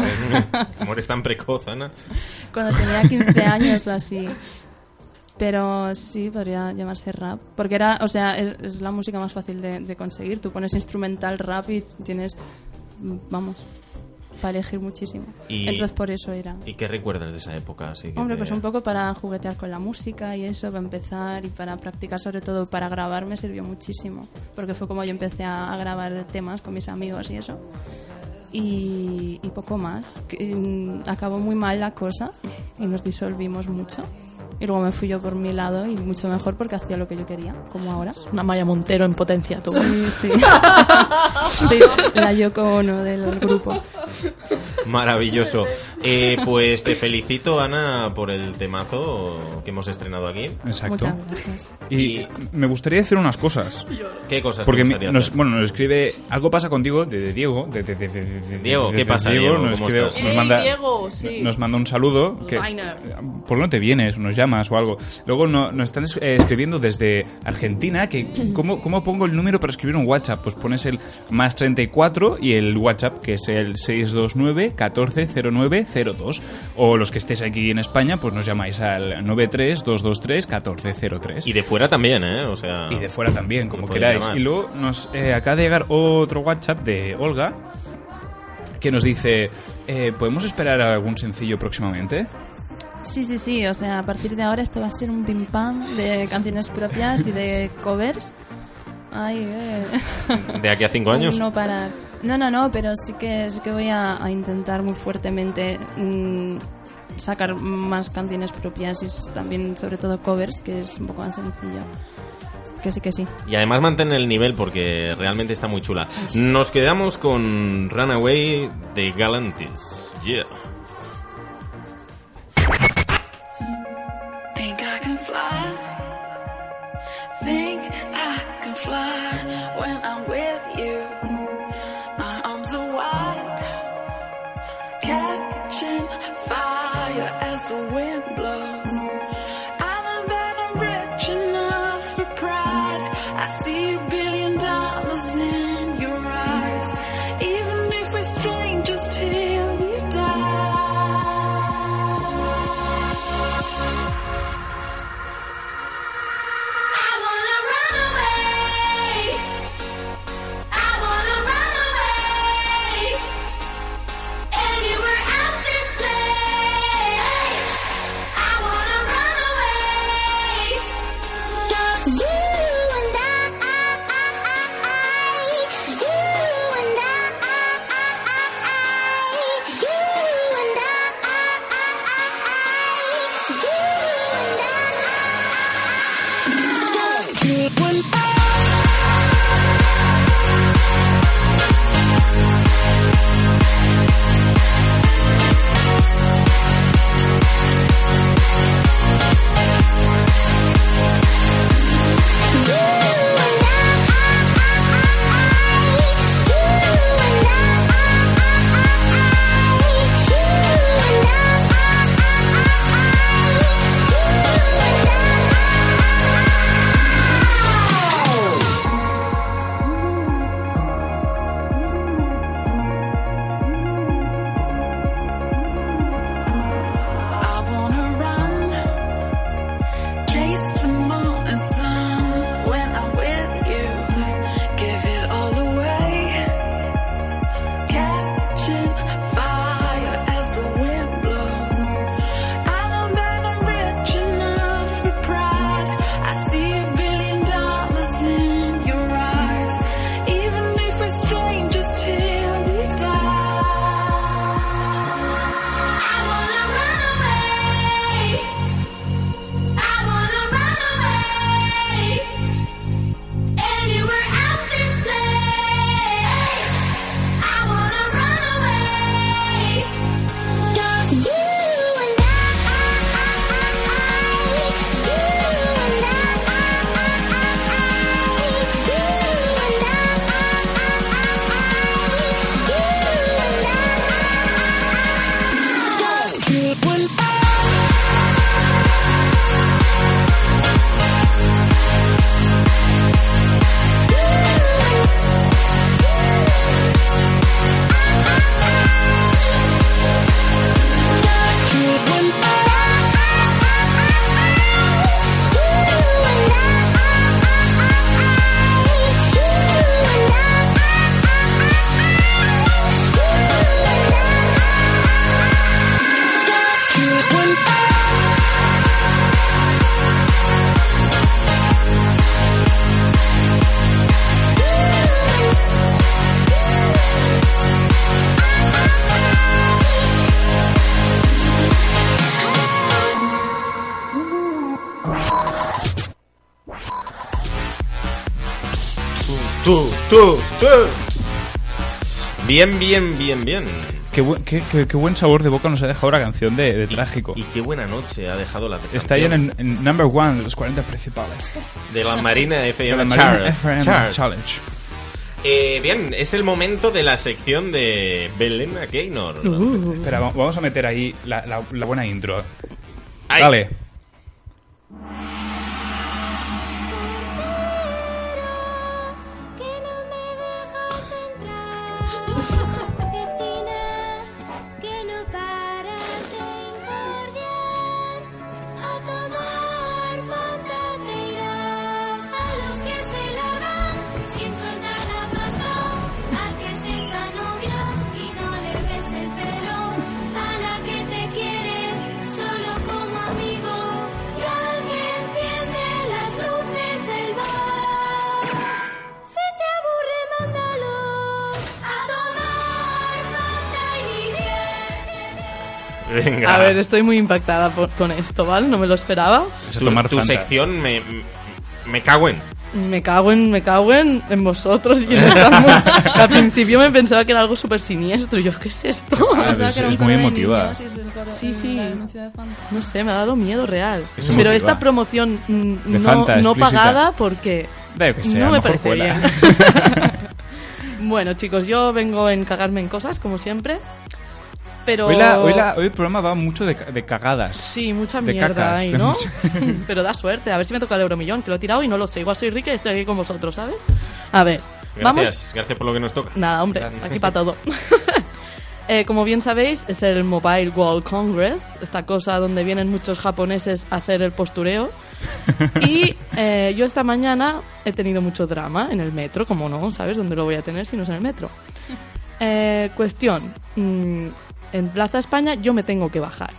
Como eres tan precoz, Ana. [LAUGHS] Cuando tenía 15 años o así. Pero sí, podría llamarse rap. Porque era, o sea, es, es la música más fácil de, de conseguir. Tú pones instrumental rap y tienes, vamos, para elegir muchísimo. Y- Entonces por eso era. ¿Y qué recuerdas de esa época? Así que Hombre, te- pues un poco para juguetear con la música y eso, para empezar y para practicar, sobre todo para grabar, me sirvió muchísimo. Porque fue como yo empecé a, a grabar temas con mis amigos y eso. Y, y poco más. Mm, acabó muy mal la cosa y nos disolvimos mucho. Y luego me fui yo por mi lado y mucho mejor porque hacía lo que yo quería, como ahora. Una Maya Montero en potencia, tú. Sí, sí. [LAUGHS] [LAUGHS] sí, la Yoko Ono del grupo. [LAUGHS] Maravilloso. Eh, pues te felicito, Ana, por el temazo que hemos estrenado aquí. Exacto. Muchas gracias. Y me gustaría decir unas cosas. ¿Qué cosas Porque gustaría nos, hacer? bueno, nos escribe algo pasa contigo de, de Diego, de, de- de- de- de- Diego, ¿qué de- pasa, Diego, Diego? nos, manda Diego, sí. nos manda un saludo que. ¿por qué no te vienes? Nos llamas o algo. Luego no- nos están es- eh, escribiendo desde Argentina que [CLEARS THROAT] ¿cómo, ¿cómo pongo el número para escribir un WhatsApp? Pues pones el más 34 y el WhatsApp que es el 629 140902 o los que estéis aquí en España pues nos llamáis al 93 223 1403. Y de fuera también, ¿eh? O sea... Y de fuera también, como queráis. llamar. Y luego nos eh, acaba de llegar otro WhatsApp de Olga que nos dice, eh, ¿podemos esperar algún sencillo próximamente? Sí, sí, sí, o sea, a partir de ahora esto va a ser un pim pam de canciones propias y de covers. Ay, eh. ¿De aquí a cinco [LAUGHS] años? No parar. No, no, no, pero sí que, sí que voy a, a intentar muy fuertemente mm, sacar más canciones propias y también, sobre todo, covers, que es un poco más sencillo. Que sí, que sí. Y además mantén el nivel porque realmente está muy chula. Nos quedamos con Runaway de Galantis. Yeah. Think I can fly. Bien, bien, bien, bien. qué, bu- qué- qué- qué buen sabor de boca nos ha dejado la canción de, de Trágico. Y qué buena noche ha dejado la Está ahí en, en number one de los 40 principales. De la Marina FM De la Marina Chart. FM. Challenge. Eh, bien, es el momento de la sección de Belén Gaynor. Espera, va- vamos a meter ahí la, la- la buena intro. Ay. Dale. Venga. A ver, estoy muy impactada por- con esto, ¿vale? No me lo esperaba. tu, tu sección me, me cago en. Me cago en, me cago en, en vosotros y en. [LAUGHS] Al principio me pensaba que era algo súper siniestro. Y yo, ¿qué es esto? Ah, es- es muy emotiva. niños es Sí, sí. No sé, me ha dado miedo real. Es Pero emotiva. esta promoción no, Fanta, no pagada porque Da, yo que sé, a no me parece cuela. [LAUGHS] bien. bueno, chicos, yo vengo en cagarme en cosas, como siempre. Pero... Hoy, la- hoy la- hoy el programa va mucho de, ca- de cagadas. Sí, mucha De mierda cacas, ahí, [LAUGHS] ¿no? [LAUGHS] Pero da suerte, a ver si me toca el euromillón, que lo he tirado y no lo sé. Igual soy rica y estoy aquí con vosotros, ¿sabes? A ver, Gracias, vamos. gracias por lo que nos toca. Nada, hombre, Gracias. aquí para todo. [LAUGHS] Eh, como bien sabéis, es el Mobile World Congress, esta cosa donde vienen muchos japoneses a hacer el postureo. Y eh, yo esta mañana he tenido mucho drama en el metro, como no, ¿sabes? ¿Dónde lo voy a tener si no es en el metro? Eh, cuestión, mm, en Plaza España yo me tengo que bajar.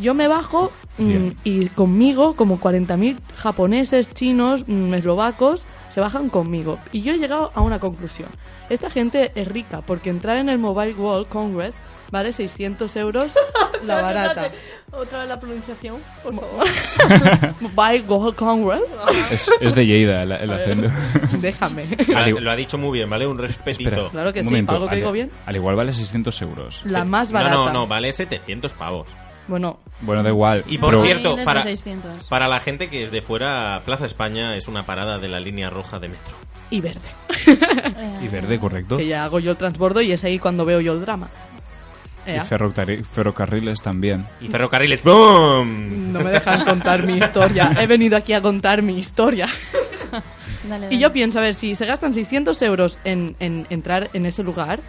Yo me bajo mm, y conmigo, como 40.000 japoneses, chinos, mm, eslovacos, se bajan conmigo. Y yo he llegado a una conclusión. Esta gente es rica porque entrar en el Mobile World Congress vale 600 euros [LAUGHS] la barata. Otra vez la pronunciación, por favor. [LAUGHS] Mobile World Congress. [LAUGHS] Es, es de Lleida el, el acento. Déjame. Lo ha, Al igu- lo ha dicho muy bien, ¿vale? Un respetito. Espera, Claro que un sí, momento, algo que al- digo bien. Al igual vale 600 euros. La más No, barata. no, no, vale 700 pavos. Bueno, Bueno, da igual. Y por pero- cierto, para, 600. para la gente que es de fuera, Plaza España es una parada de la línea roja de metro. y verde. Y verde, correcto. Que ya hago yo el transbordo y es ahí cuando veo yo el drama. Y ferrocarri- ferrocarriles también. Y ferrocarriles, ¡boom! No me dejan contar mi historia. He venido aquí a contar mi historia. Dale, Y yo pienso, a ver, si se gastan 600 euros en, en entrar en ese lugar,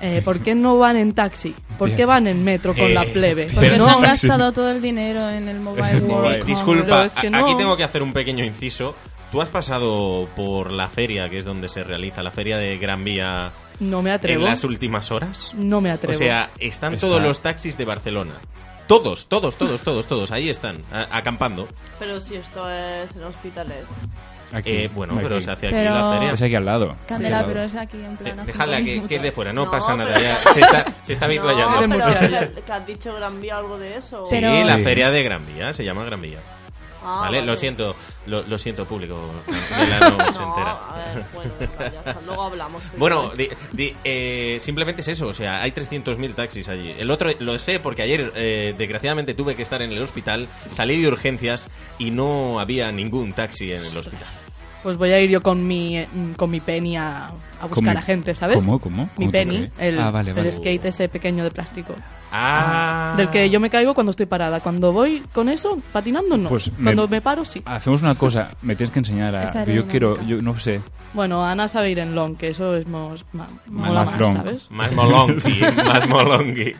eh, ¿por qué no van en taxi? ¿Por qué van en metro con Eh, la plebe? Porque Pero se han [LAUGHS] no- gastado todo el dinero en el Mobile World. Disculpa, es que no. aquí tengo que hacer un pequeño inciso. ¿Tú has pasado por la feria, que es donde se realiza, la feria de Gran Vía, No me atrevo. en las últimas horas? No me atrevo. O sea, están Está- todos los taxis de Barcelona. Todos, todos, todos, todos, todos. Ahí están, a- acampando. Pero si esto es en hospitales. Aquí. Eh, bueno, Aquí. pero se hace aquí Pero- la feria. Es aquí al lado. Candela, Aquí al pero es aquí en plan. Eh, Dejadla que, que es de fuera, no, No, pasa nada. pero- ya [LAUGHS] se está, se está No, pero que, que has dicho Gran Vía algo de eso. Sí, la Sí. feria de Gran Vía, se llama Gran Vía. Ah, ¿Vale? vale. Lo siento, lo, lo siento, público. [LAUGHS] Candela no se No, entera. a ver, bueno, ya. Luego hablamos. [LAUGHS] Bueno, di- di- eh, simplemente es eso, o sea, hay 300.000 taxis allí. El otro lo sé porque ayer, eh, desgraciadamente, tuve que estar en el hospital, salí de urgencias y no había ningún taxi en el hospital. Pues voy a ir yo con mi, eh, con mi penny a, a buscar a gente, ¿sabes? ¿Cómo? ¿Cómo? Mi ¿Cómo tu penny, el, Ah, vale, el vale. skate ese pequeño de plástico. Ah. Del que yo me caigo cuando estoy parada. Cuando voy con eso, patinando, no. Pues cuando me paro, sí. Hacemos una cosa, me tienes que enseñar a... Yo quiero, yo no sé. Bueno, Ana sabe ir en long, que eso es más, ma- mola Más más, long. ¿sabes? Más molongi, [LAUGHS] más molongi.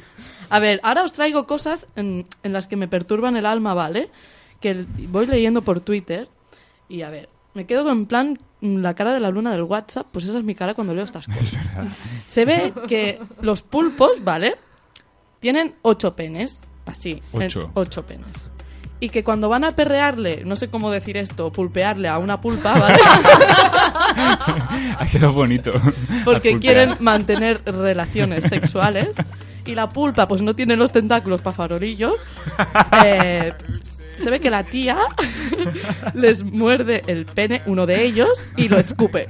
A ver, ahora os traigo cosas en, en las que me perturban el alma, ¿vale? Que voy leyendo por Twitter y a ver, me quedo en plan mm, la cara de la luna del WhatsApp, pues esa es mi cara cuando leo estas cosas. Se ve que los pulpos, ¿vale? Tienen ocho penes, así, en- Ocho. ocho penes. Y que cuando van a perrearle, no sé cómo decir esto, pulpearle a una pulpa, ¿vale? [LAUGHS] Ha quedado bonito. porque quieren mantener relaciones sexuales y la pulpa pues no tiene los tentáculos para farolillos eh, [LAUGHS] se ve que la tía [LAUGHS] les muerde el pene uno de ellos y lo escupe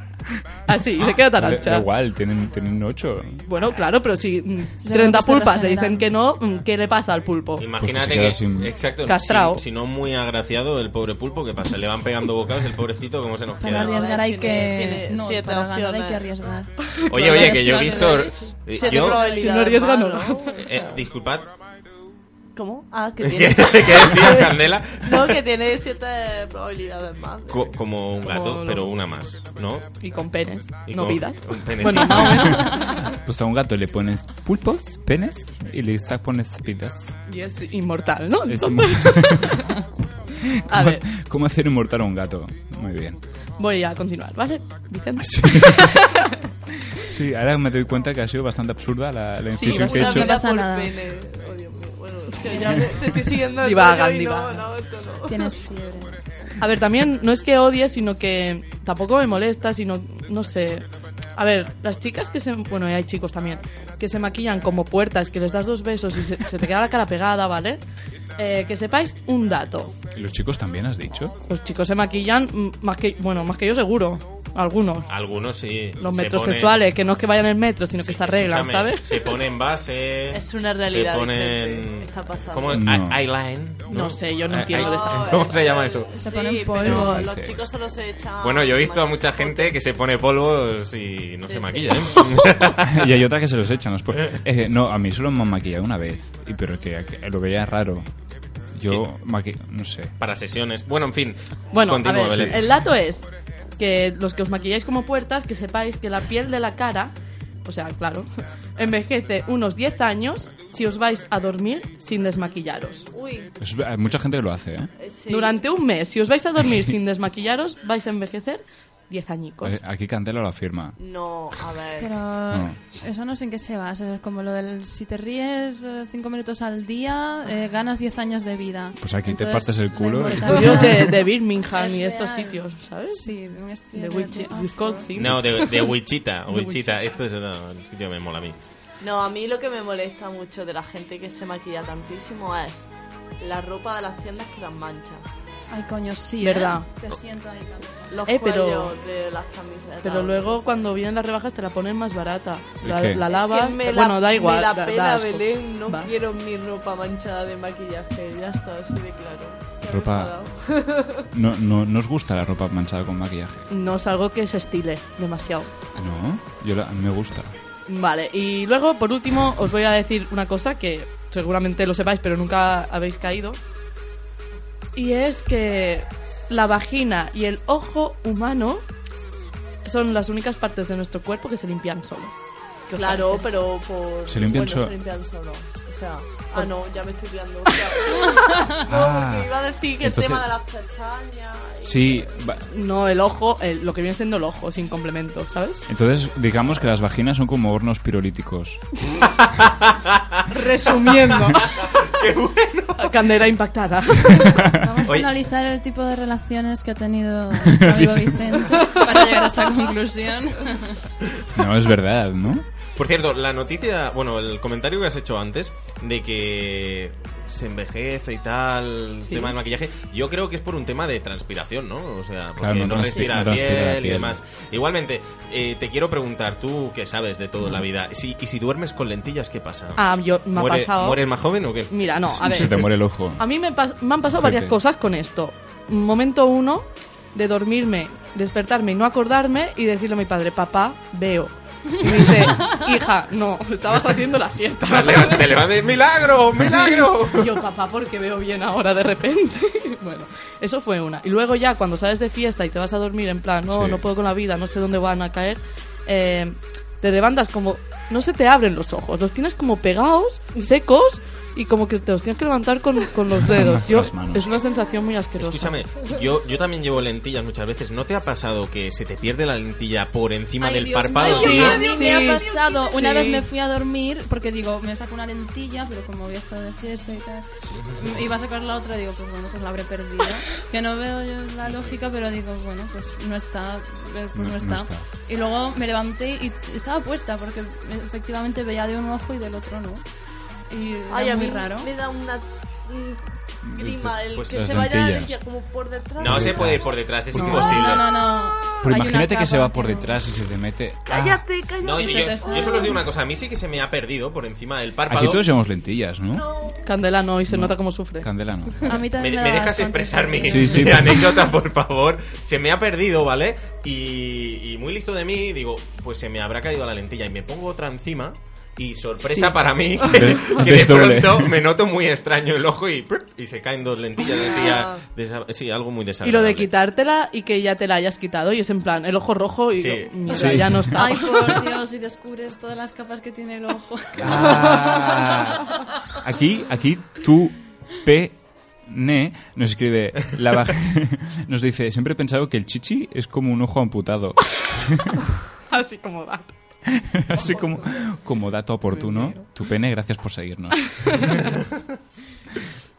Así, y se queda tan ancha. Da igual, tienen, tienen ocho. Bueno, claro, pero si mm, Se 30 se pulpas le dicen que no, mm, ¿qué le pasa al pulpo? Imagínate Pues que, sin- exacto, Castrao. Si, si no muy agraciado el pobre pulpo, ¿qué pasa? Le van pegando bocados, el pobrecito, ¿cómo se nos Para queda? arriesgar hay que... tiene No, siete para ganar hay que arriesgar. Oye, oye, que yo he visto... eh, yo, Si no arriesga, no. eh, disculpad, ¿Cómo? Ah, que ¿qué [LAUGHS] tiene... decía [LAUGHS] Candela? No, que tiene siete probabilidades más. Co- como un gato, Como- pero una más, ¿no? Y con penes, Y no con- vidas. con penes. Bueno, más o menos. Pues a un gato le pones pulpos, penes y le pones vidas. Y es inmortal, ¿no? Es [LAUGHS] Entonces- A ¿Cómo, ver. ¿Cómo hacer inmortal a un gato? Muy bien. Voy a continuar, ¿vale? Vicente. Sí, ahora me doy cuenta que ha sido bastante absurda la, la Sí, incisión que he hecho. vida pasa nada. pene. Oh, Ya te estoy siguiendo Divagan, no, divagan. no, esto no. Tienes fiebre. A ver, también no es que odie, sino que tampoco me molesta, sino, no sé. A ver, las chicas que se... Bueno, y hay chicos también. Que se maquillan como puertas, que les das dos besos y se, se te queda la cara pegada, ¿vale? Eh, que sepáis un dato. ¿Y los chicos también has dicho? Los chicos se maquillan más que... Bueno, más que yo seguro. Algunos. Algunos sí. Los se metrosexuales, que no es que vayan en metro, sino que se arreglan, Escúchame, ¿sabes? Se ponen base. Es una realidad, Se ponen. Está pasando. ¿Cómo? No. Eyeline. No sé, yo no entiendo de esa- ¿Cómo se llama eso? Se Sí, ponen polvo. los sí. chicos solo se echan... Bueno, yo he visto a mucha gente que se pone polvos y no Sí, se sí. maquilla, ¿eh? [LAUGHS] y hay otra que se los echan. Eh, no, a mí solo me han maquillado una vez. Y pero que, que lo veía raro. Yo, maqui- no sé. Para sesiones. Bueno, en fin. Bueno, Continúa, a ver, el dato es que los que os maquilláis como puertas, que sepáis que la piel de la cara, o sea, claro, [LAUGHS] envejece unos 10 años si os vais a dormir sin desmaquillaros. Uy, Es- hay mucha gente que lo hace, ¿eh? eh, sí. Durante un mes, si os vais a dormir sin desmaquillaros, vais a envejecer 10 añicos. Eh, Aquí Candela lo afirma. No, a ver... Pero No. eso no sé en qué se basa. Es como lo del si te ríes 5 minutos al día, eh, ganas 10 años de vida. Pues aquí te partes el culo Estudios de, de [LAUGHS] Birmingham Es y estos real. sitios, ¿sabes? Sí, de un estudio De de- Wichi- de Wisconsin. No, de, de Wichita. De Wichita. Este es el sitio que me mola a mí. No, a mí lo que me molesta mucho de la gente que se maquilla tantísimo es la ropa de las tiendas que las mancha. Ay, coño, sí. ¿Verdad? ¿eh? Te siento ahí. Los Eh, pero- de las camisetas. Pero luego cuando vienen las rebajas te la ponen más barata. ¿El La, la Es que me eh, la- bueno, da igual. Me la da- da pela, asco. Belén. No Va. quiero mi ropa manchada de maquillaje. Ya está, así de claro. Ya Ropa-. [LAUGHS] No, no, ¿no os gusta la ropa manchada con maquillaje? No es algo que se estile demasiado. No, yo la- me gusta. Vale, y luego, por último, os voy a decir una cosa que seguramente lo sepáis, pero nunca habéis caído. Y es que la vagina y el ojo humano son las únicas partes de nuestro cuerpo que se limpian solos. ¿Qué os Claro, parece? pero por... Se limpian bueno, so- se limpian solo. O sea... Pues Ah, no, ya me estoy liando. [LAUGHS] No, Ah, porque iba a decir que entonces- el tema de las pestañas... y- Sí, va- No, el ojo, el- lo que viene siendo el ojo, sin complemento, ¿sabes? entonces digamos que las vaginas son como hornos pirolíticos. [LAUGHS] Resumiendo. [LAUGHS] ¡Qué bueno! Candela impactada. Vamos Oye. a analizar el tipo de relaciones que ha tenido nuestro amigo Vicente para llegar a esa conclusión. No, es verdad, ¿no? Por cierto, la noticia, bueno, el comentario que has hecho antes de que se envejece y tal, el Sí. tema del maquillaje, yo creo que es por un tema de transpiración, ¿no? O sea, porque Claro, no respira, no transpira piel y demás. Igualmente, eh, te quiero preguntar, tú que sabes de toda la vida, si, y si duermes con lentillas, ¿qué pasa? Ah, yo, me ha ¿Muere- pasado. ¿Mueres más joven o qué? Mira, no, a [LAUGHS] ver. Se te muere el ojo. A mí me, pas- me han pasado varias cosas con esto. Momento uno, de dormirme, despertarme y no acordarme y decirle a mi padre, papá, veo. Y me dice, hija, no, estabas haciendo la siesta. Te leva- te levantas, ¡milagro! ¡milagro! Y yo, papá, porque veo bien ahora de repente. [LAUGHS] bueno, eso fue una. Y luego ya cuando sales de fiesta y te vas a dormir en plan, no, Sí. no puedo con la vida, no sé dónde van a caer, eh, te levantas como, no se te abren los ojos, los tienes como pegados, secos y como que te los tienes que levantar con, con los dedos. Yo, las manos. es una sensación muy asquerosa. Escúchame, yo, yo también llevo lentillas muchas veces. ¿No te ha pasado que se te pierde la lentilla por encima Ay, del Dios párpado? mío, tío? a mí me ha Sí. pasado. Una Sí. vez me fui a dormir porque digo, me saco una lentilla, pero como había estado de fiesta y tal, iba a sacar la otra, digo, pues bueno, pues la habré perdido. Que no veo yo la lógica, pero digo, bueno, pues no está, eh, pues no, No- no está. está. Y luego me levanté y estaba puesta porque efectivamente veía de un ojo y del otro no. Y era Ay, a mí raro. me da una Grima, el Pues que se vaya la lentillas. lentilla como por detrás. No se puede ir por detrás, es No, imposible. no, no, no. Pero imagínate que se va por no. detrás y se te mete. Cállate, cállate. No, yo, solo os digo una cosa, a mí sí que se me ha perdido por encima del párpado. Aquí todos llevamos lentillas, ¿no? Candela no, y se nota cómo sufre. Candela no. A mí ¿Me, también me dejas expresar mi, Sí, sí. mi anécdota, por favor? Se me ha perdido, ¿vale? Y, y muy listo de mí, digo, pues se me habrá caído la lentilla y me pongo otra encima. Y sorpresa Sí. para mí, [LAUGHS] que de pronto me noto muy extraño el ojo y, y se caen dos lentillas. así, Ah. a- sí, algo muy Y desagradable. lo de quitártela y que ya te la hayas quitado y es en plan el ojo rojo y Sí. digo, mira, Sí. ya no está. Ay, por [LAUGHS] Dios, y descubres todas las capas que tiene el ojo. Ah. Aquí, aquí tú, P. Ne nos escribe la [LAUGHS] nos dice siempre he pensado que el chichi es como un ojo amputado Así como va. [LAUGHS] así como como dato oportuno tu pene gracias por seguirnos [LAUGHS]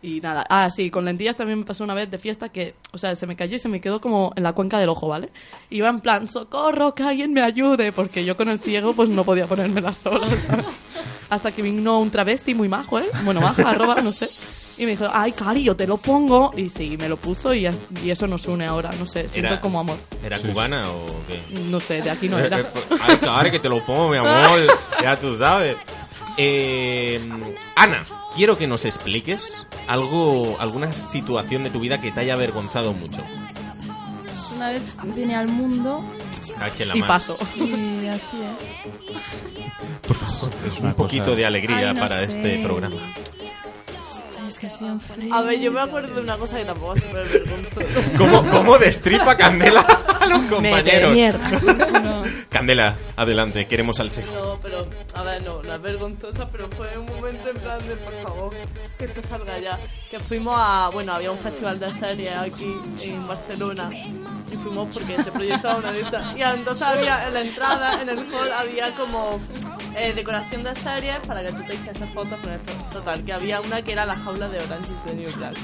Y nada, ah, sí, con lentillas también me pasó una vez de fiesta que, o sea, se me cayó y se me quedó como en la cuenca del ojo, ¿vale? Iba en plan, socorro, que alguien me ayude, porque yo con el ciego pues no podía ponérmela sola, ¿sabes? Hasta que vino un travesti muy majo, ¿eh? Bueno, maja, arroba, no sé. Y me dijo, ay, Cari, yo te lo pongo. Y sí, me lo puso y, y eso nos une ahora, no sé, siento Era- como amor. ¿Era cubana o qué? No sé, de aquí no era. [LAUGHS] pues, Ay, claro, que te lo pongo, mi amor. Ya tú sabes. Eh, Ana, quiero que nos expliques algo, alguna situación de tu vida que te haya avergonzado mucho. Una vez vine al mundo Cache la Y mar. paso. y así es. por favor es Un una poquito cosa- de alegría Ay, no para sé. este programa. Es que ha sido un frío. A ver, yo me acuerdo de una cosa que tampoco es súper vergonzosa. ¿Cómo, cómo destripa Candela a los compañeros? mierda. Candela, adelante, queremos al seco. No, pero, a ver, no, no es vergonzosa, pero fue un momento en plan de, por favor, que esto salga ya. Que fuimos a, bueno, había un festival de series aquí en Barcelona y fuimos porque se proyectaba una estas. Y entonces había en la entrada, en el hall, había como eh, decoración de series para que tú te hicieses fotos con esto. Total, que había una que era la jaula de Orange is the New Black.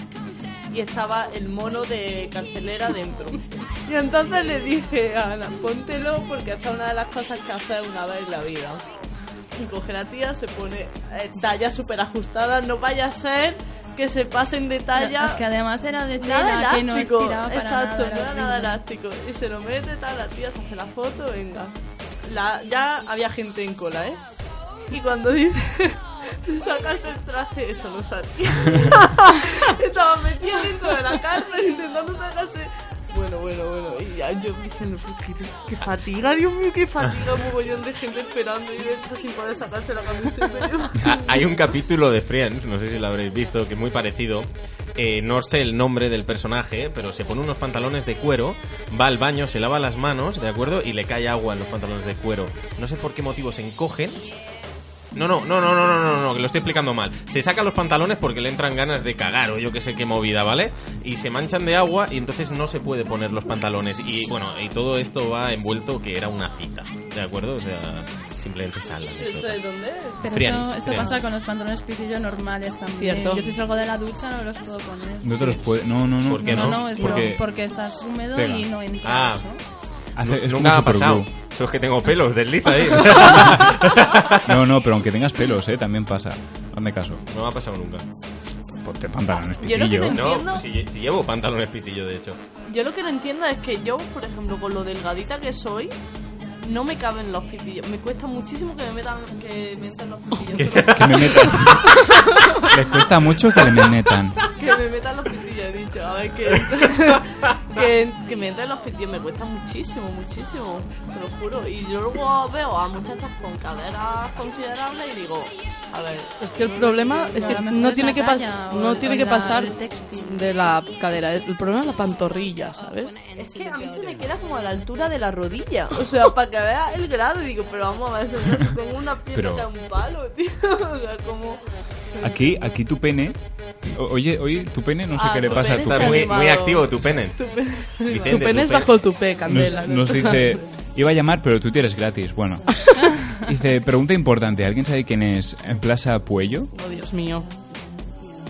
Y estaba el mono de carcelera dentro. Y entonces le dije a Ana, póntelo porque esta es una de las cosas que haces una vez en la vida. Y coge la tía, se pone eh, talla súper ajustada, no vaya a ser que se pasen de talla. Es que además era de tela que no estiraba para exacto, nada. no era nada elástico. Y se lo mete, tal, la tía se hace la foto, venga. La, ya había gente en cola, ¿eh? Y cuando dice [LAUGHS] de sacarse el traje, eso no salía. [LAUGHS] Estaba metida dentro de la cárcel intentando sacarse. Bueno, bueno, bueno. Y ya yo diciendo, "Pues qué, qué fatiga, Dios mío, qué fatiga, un mogollón de gente esperando y dentro sin poder sacarse la camiseta. [LAUGHS] Ah, Hay un capítulo de Friends, no sé si lo habréis visto, que es muy parecido. Eh, no sé el nombre del personaje, pero se pone unos pantalones de cuero, va al baño, se lava las manos, ¿de acuerdo? Y le cae agua en los pantalones de cuero. No sé por qué motivo se encogen. No, no, no, no, no, no, no, no, que lo estoy explicando mal. Se saca los pantalones porque le entran ganas de cagar o yo que sé qué movida, ¿vale? Y se manchan de agua y entonces no se puede poner los pantalones. Y bueno, y todo esto va envuelto que era una cita, ¿de acuerdo? O sea, simplemente sal. la ¿Eso de dónde es? Pero Friends, eso, pasa con los pantalones pitillo normales también. Cierto. Yo si salgo de la ducha no los puedo poner. no te los puede no no no ¿Por qué no, no? no, es Porque- porque estás húmedo Pega. y no entra Ah. eso. Hace- es Nunca ha pasado. Eso es que tengo pelos, desliza ahí. [LAUGHS] no no pero aunque tengas pelos eh también pasa hazme caso No me ha pasado nunca. ponte pantalones Yo lo que pitillo no Entiendo. No, si, si llevo pantalones pitillo, de hecho. Yo lo que no entiendo es que yo, por ejemplo, con lo delgadita que soy, no me caben los pitillos. Me cuesta muchísimo que me metan, que me metan los pitillos. que me metan les cuesta mucho que le metan [LAUGHS] que me metan los pitillos, he dicho. A ver, que, que, que me metan los pitillos me cuesta muchísimo, muchísimo. Te lo juro. Y yo luego veo a muchachas con caderas considerables y digo, a ver. Es que el problema es que no tiene que, talla pas- o no tiene que pasar de la cadera. El problema es la pantorrilla, ¿sabes? Es que a mí se me queda como a la altura de la rodilla. O sea, para que el grado, digo, pero vamos a ver, tengo una es un palo, [LAUGHS] tío. O sea, como. aquí aquí tu pene o- oye oye tu pene no sé Ah, qué le pasa a pene tu se Está muy, muy activo tu pene. Tu pene. Vicente, Tu pene es bajo el tupé, Candela. Nos, nos dice, iba a llamar, pero tú tienes gratis. Bueno. [LAUGHS] Dice, pregunta importante, ¿alguien sabe quién es en Plaza Puello? Oh, Dios mío.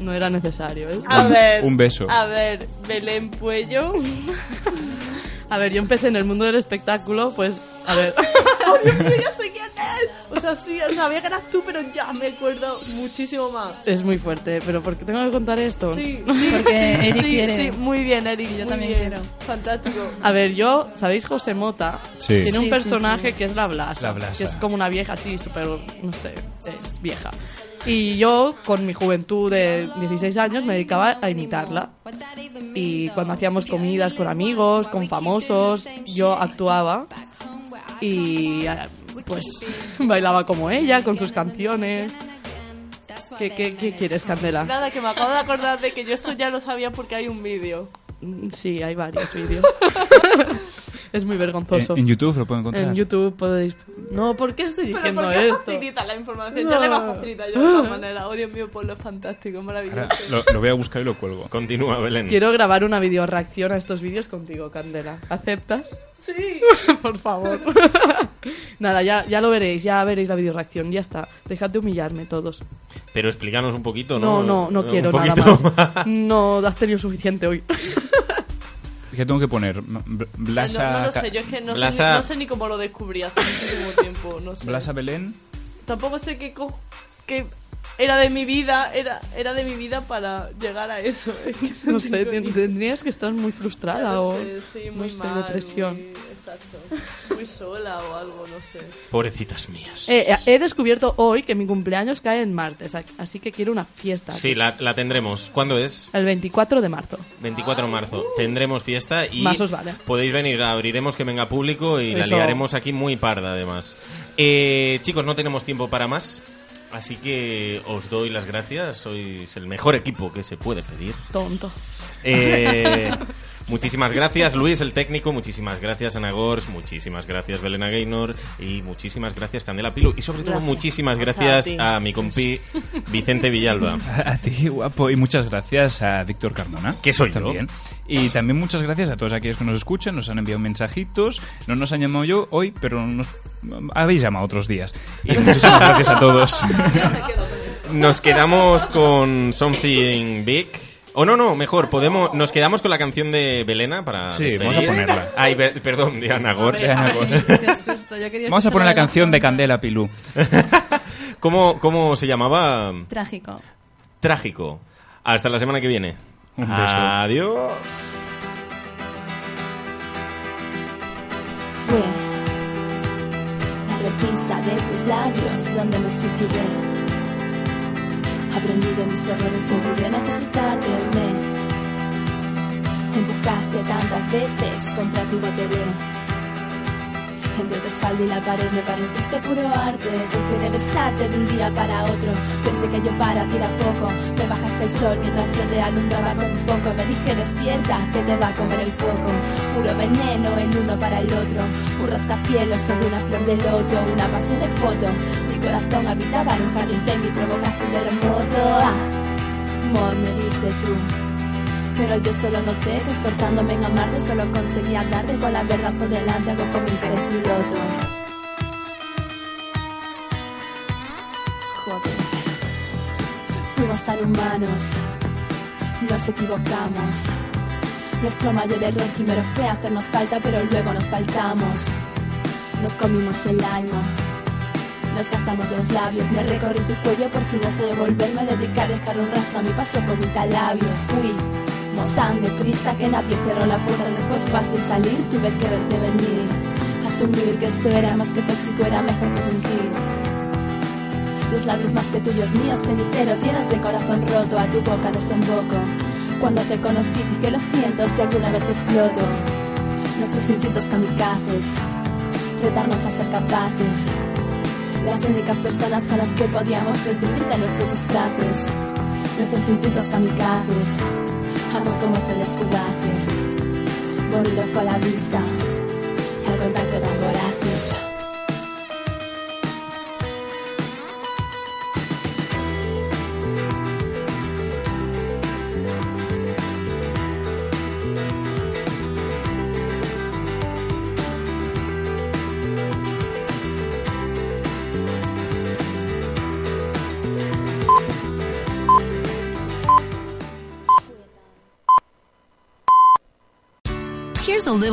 No era necesario, ¿eh? A Un- ver. un beso. A ver, Belén Puello. [LAUGHS] A ver, yo empecé en el mundo del espectáculo, pues, a ver. [LAUGHS] ¡Oh, Dios mío, ya sé quién es! O cosa así. Sabía que eras tú, pero ya me acuerdo muchísimo más. Es muy fuerte, pero ¿por qué tengo que contar esto? Sí, [LAUGHS] Porque sí, Eric sí, quiere. Sí, muy bien, Eric. Y yo muy también bien. quiero. Fantástico. A ver, yo, ¿sabéis José Mota? Sí. Tiene Sí, un sí, personaje sí. que es la Blasa. La Blasa. Que es como una vieja así, súper, no sé, es vieja. Y yo, con mi juventud de 16 años, me dedicaba a imitarla. Y cuando hacíamos comidas con amigos, con famosos, yo actuaba. Y pues bailaba como ella, con sus canciones. ¿Qué, qué, qué quieres, Candela? Nada, que me acabo de acordar de que yo eso ya lo sabía porque hay un vídeo. Mm, Sí, hay varios vídeos. [LAUGHS] es muy vergonzoso. En, en YouTube lo pueden encontrar. En YouTube podéis... No, ¿por qué estoy diciendo ¿por qué esto? facilita la información? Yo le va a facilitar yo de todas [GASPS] maneras. Oh, Dios mío, pues lo es fantástico, maravilloso. Ahora lo, lo voy a buscar y lo cuelgo. Continúa, Belén. Quiero grabar una video reacción a estos vídeos contigo, Candela. ¿Aceptas? Sí. [LAUGHS] Por favor. [LAUGHS] Nada, ya, ya lo veréis, ya veréis la video reacción, ya está. Dejad de humillarme todos. Pero explícanos un poquito, No, ¿no? no, no, quiero nada poquito más. [LAUGHS] No, has tenido suficiente hoy. ¿Qué tengo que poner? Blasa, no, no lo sé, yo es que no, sé, Blasa- ni, no sé ni cómo lo descubrí hace muchísimo tiempo. No sé. Blasa Belén. Tampoco sé qué, co- qué era de mi vida, era, era de mi vida para llegar a eso. Es [LAUGHS] que No sé, tendrías que estar muy frustrada no o... sé, sí, no muy sé, mal, depresión. muy- exacto. Muy sola o algo, no sé. Pobrecitas mías. Eh, he descubierto hoy que mi cumpleaños cae en martes, así que quiero una fiesta. Sí, la, la tendremos. ¿Cuándo es? El 24 de marzo. 24 de marzo. Tendremos fiesta y Más os vale. podéis venir, abriremos que venga público y la liaremos aquí muy parda además. Eh, chicos, no tenemos tiempo para más. Así que os doy las gracias, sois el mejor equipo que se puede pedir. Tonto. Eh, [LAUGHS] muchísimas gracias, Luis, el técnico. Muchísimas gracias, Ana Gors. Muchísimas gracias, Belena Gaynor. Y muchísimas gracias, Candela Pilu. Y sobre todo, Gracias. muchísimas O sea, gracias a mi compi Vicente Villalba. [LAUGHS] A ti, guapo. Y muchas gracias a Víctor Carmona. Que soy yo. Y también muchas gracias a todos aquellos que nos escuchan, nos han enviado mensajitos. No nos han llamado yo hoy, pero nos habéis llamado otros días. Y muchísimas gracias a todos. [LAUGHS] Nos quedamos con Something Big. O no, no, mejor, podemos, nos quedamos con la canción de Belena para Sí, despedir. vamos a ponerla. Ay, perdón, de Ana Gors. Vamos a poner la canción de Candela Pilú. [LAUGHS] ¿Cómo, ¿Cómo se llamaba? Trágico. Trágico. Hasta la semana que viene. Un beso. Adiós. Fue la reprisa de tus labios donde me suicidé. Aprendí de mis errores y olvidé necesitarte. Me empujaste tantas veces contra tu botellé. Entre tu espalda y la pared me pareciste puro arte. Dejé de besarte de un día para otro. Pensé que yo para ti era poco. Me bajaste el sol mientras yo te alumbraba con foco. Me dije despierta que te va a comer el coco. Puro veneno el uno para el otro. Un rascacielos sobre una flor de loto. Una pasión de foto. Mi corazón habitaba en un jardín y provocaste un terremoto. Ah, amor, me diste tú. Pero yo solo noté que esforzándome en amarte solo conseguía andarte con la verdad por delante, algo como un querer piloto. Joder. Fuimos tan humanos, nos equivocamos. Nuestro mayor error primero fue hacernos falta, pero luego nos faltamos. Nos comimos el alma, nos gastamos los labios. Me recorrí tu cuello por si no sé devolverme. Dediqué a dejar un rastro a mi paso con mis labios. Fui tan deprisa que nadie cerró la puerta. Después fácil salir, tuve que verte venir. Asumir que esto era más que tóxico, era mejor que fingir. Tus labios más que tuyos míos, ceniceros, llenos de corazón roto. A tu boca desemboco. Cuando te conocí dije lo siento si alguna vez exploto. Nuestros instintos kamikazes, retarnos a ser capaces. Las únicas personas con las que podíamos prescindir de nuestros disfraces. Nuestros instintos kamikazes, ambos como estrellas fugaces. Bonito fue la vista,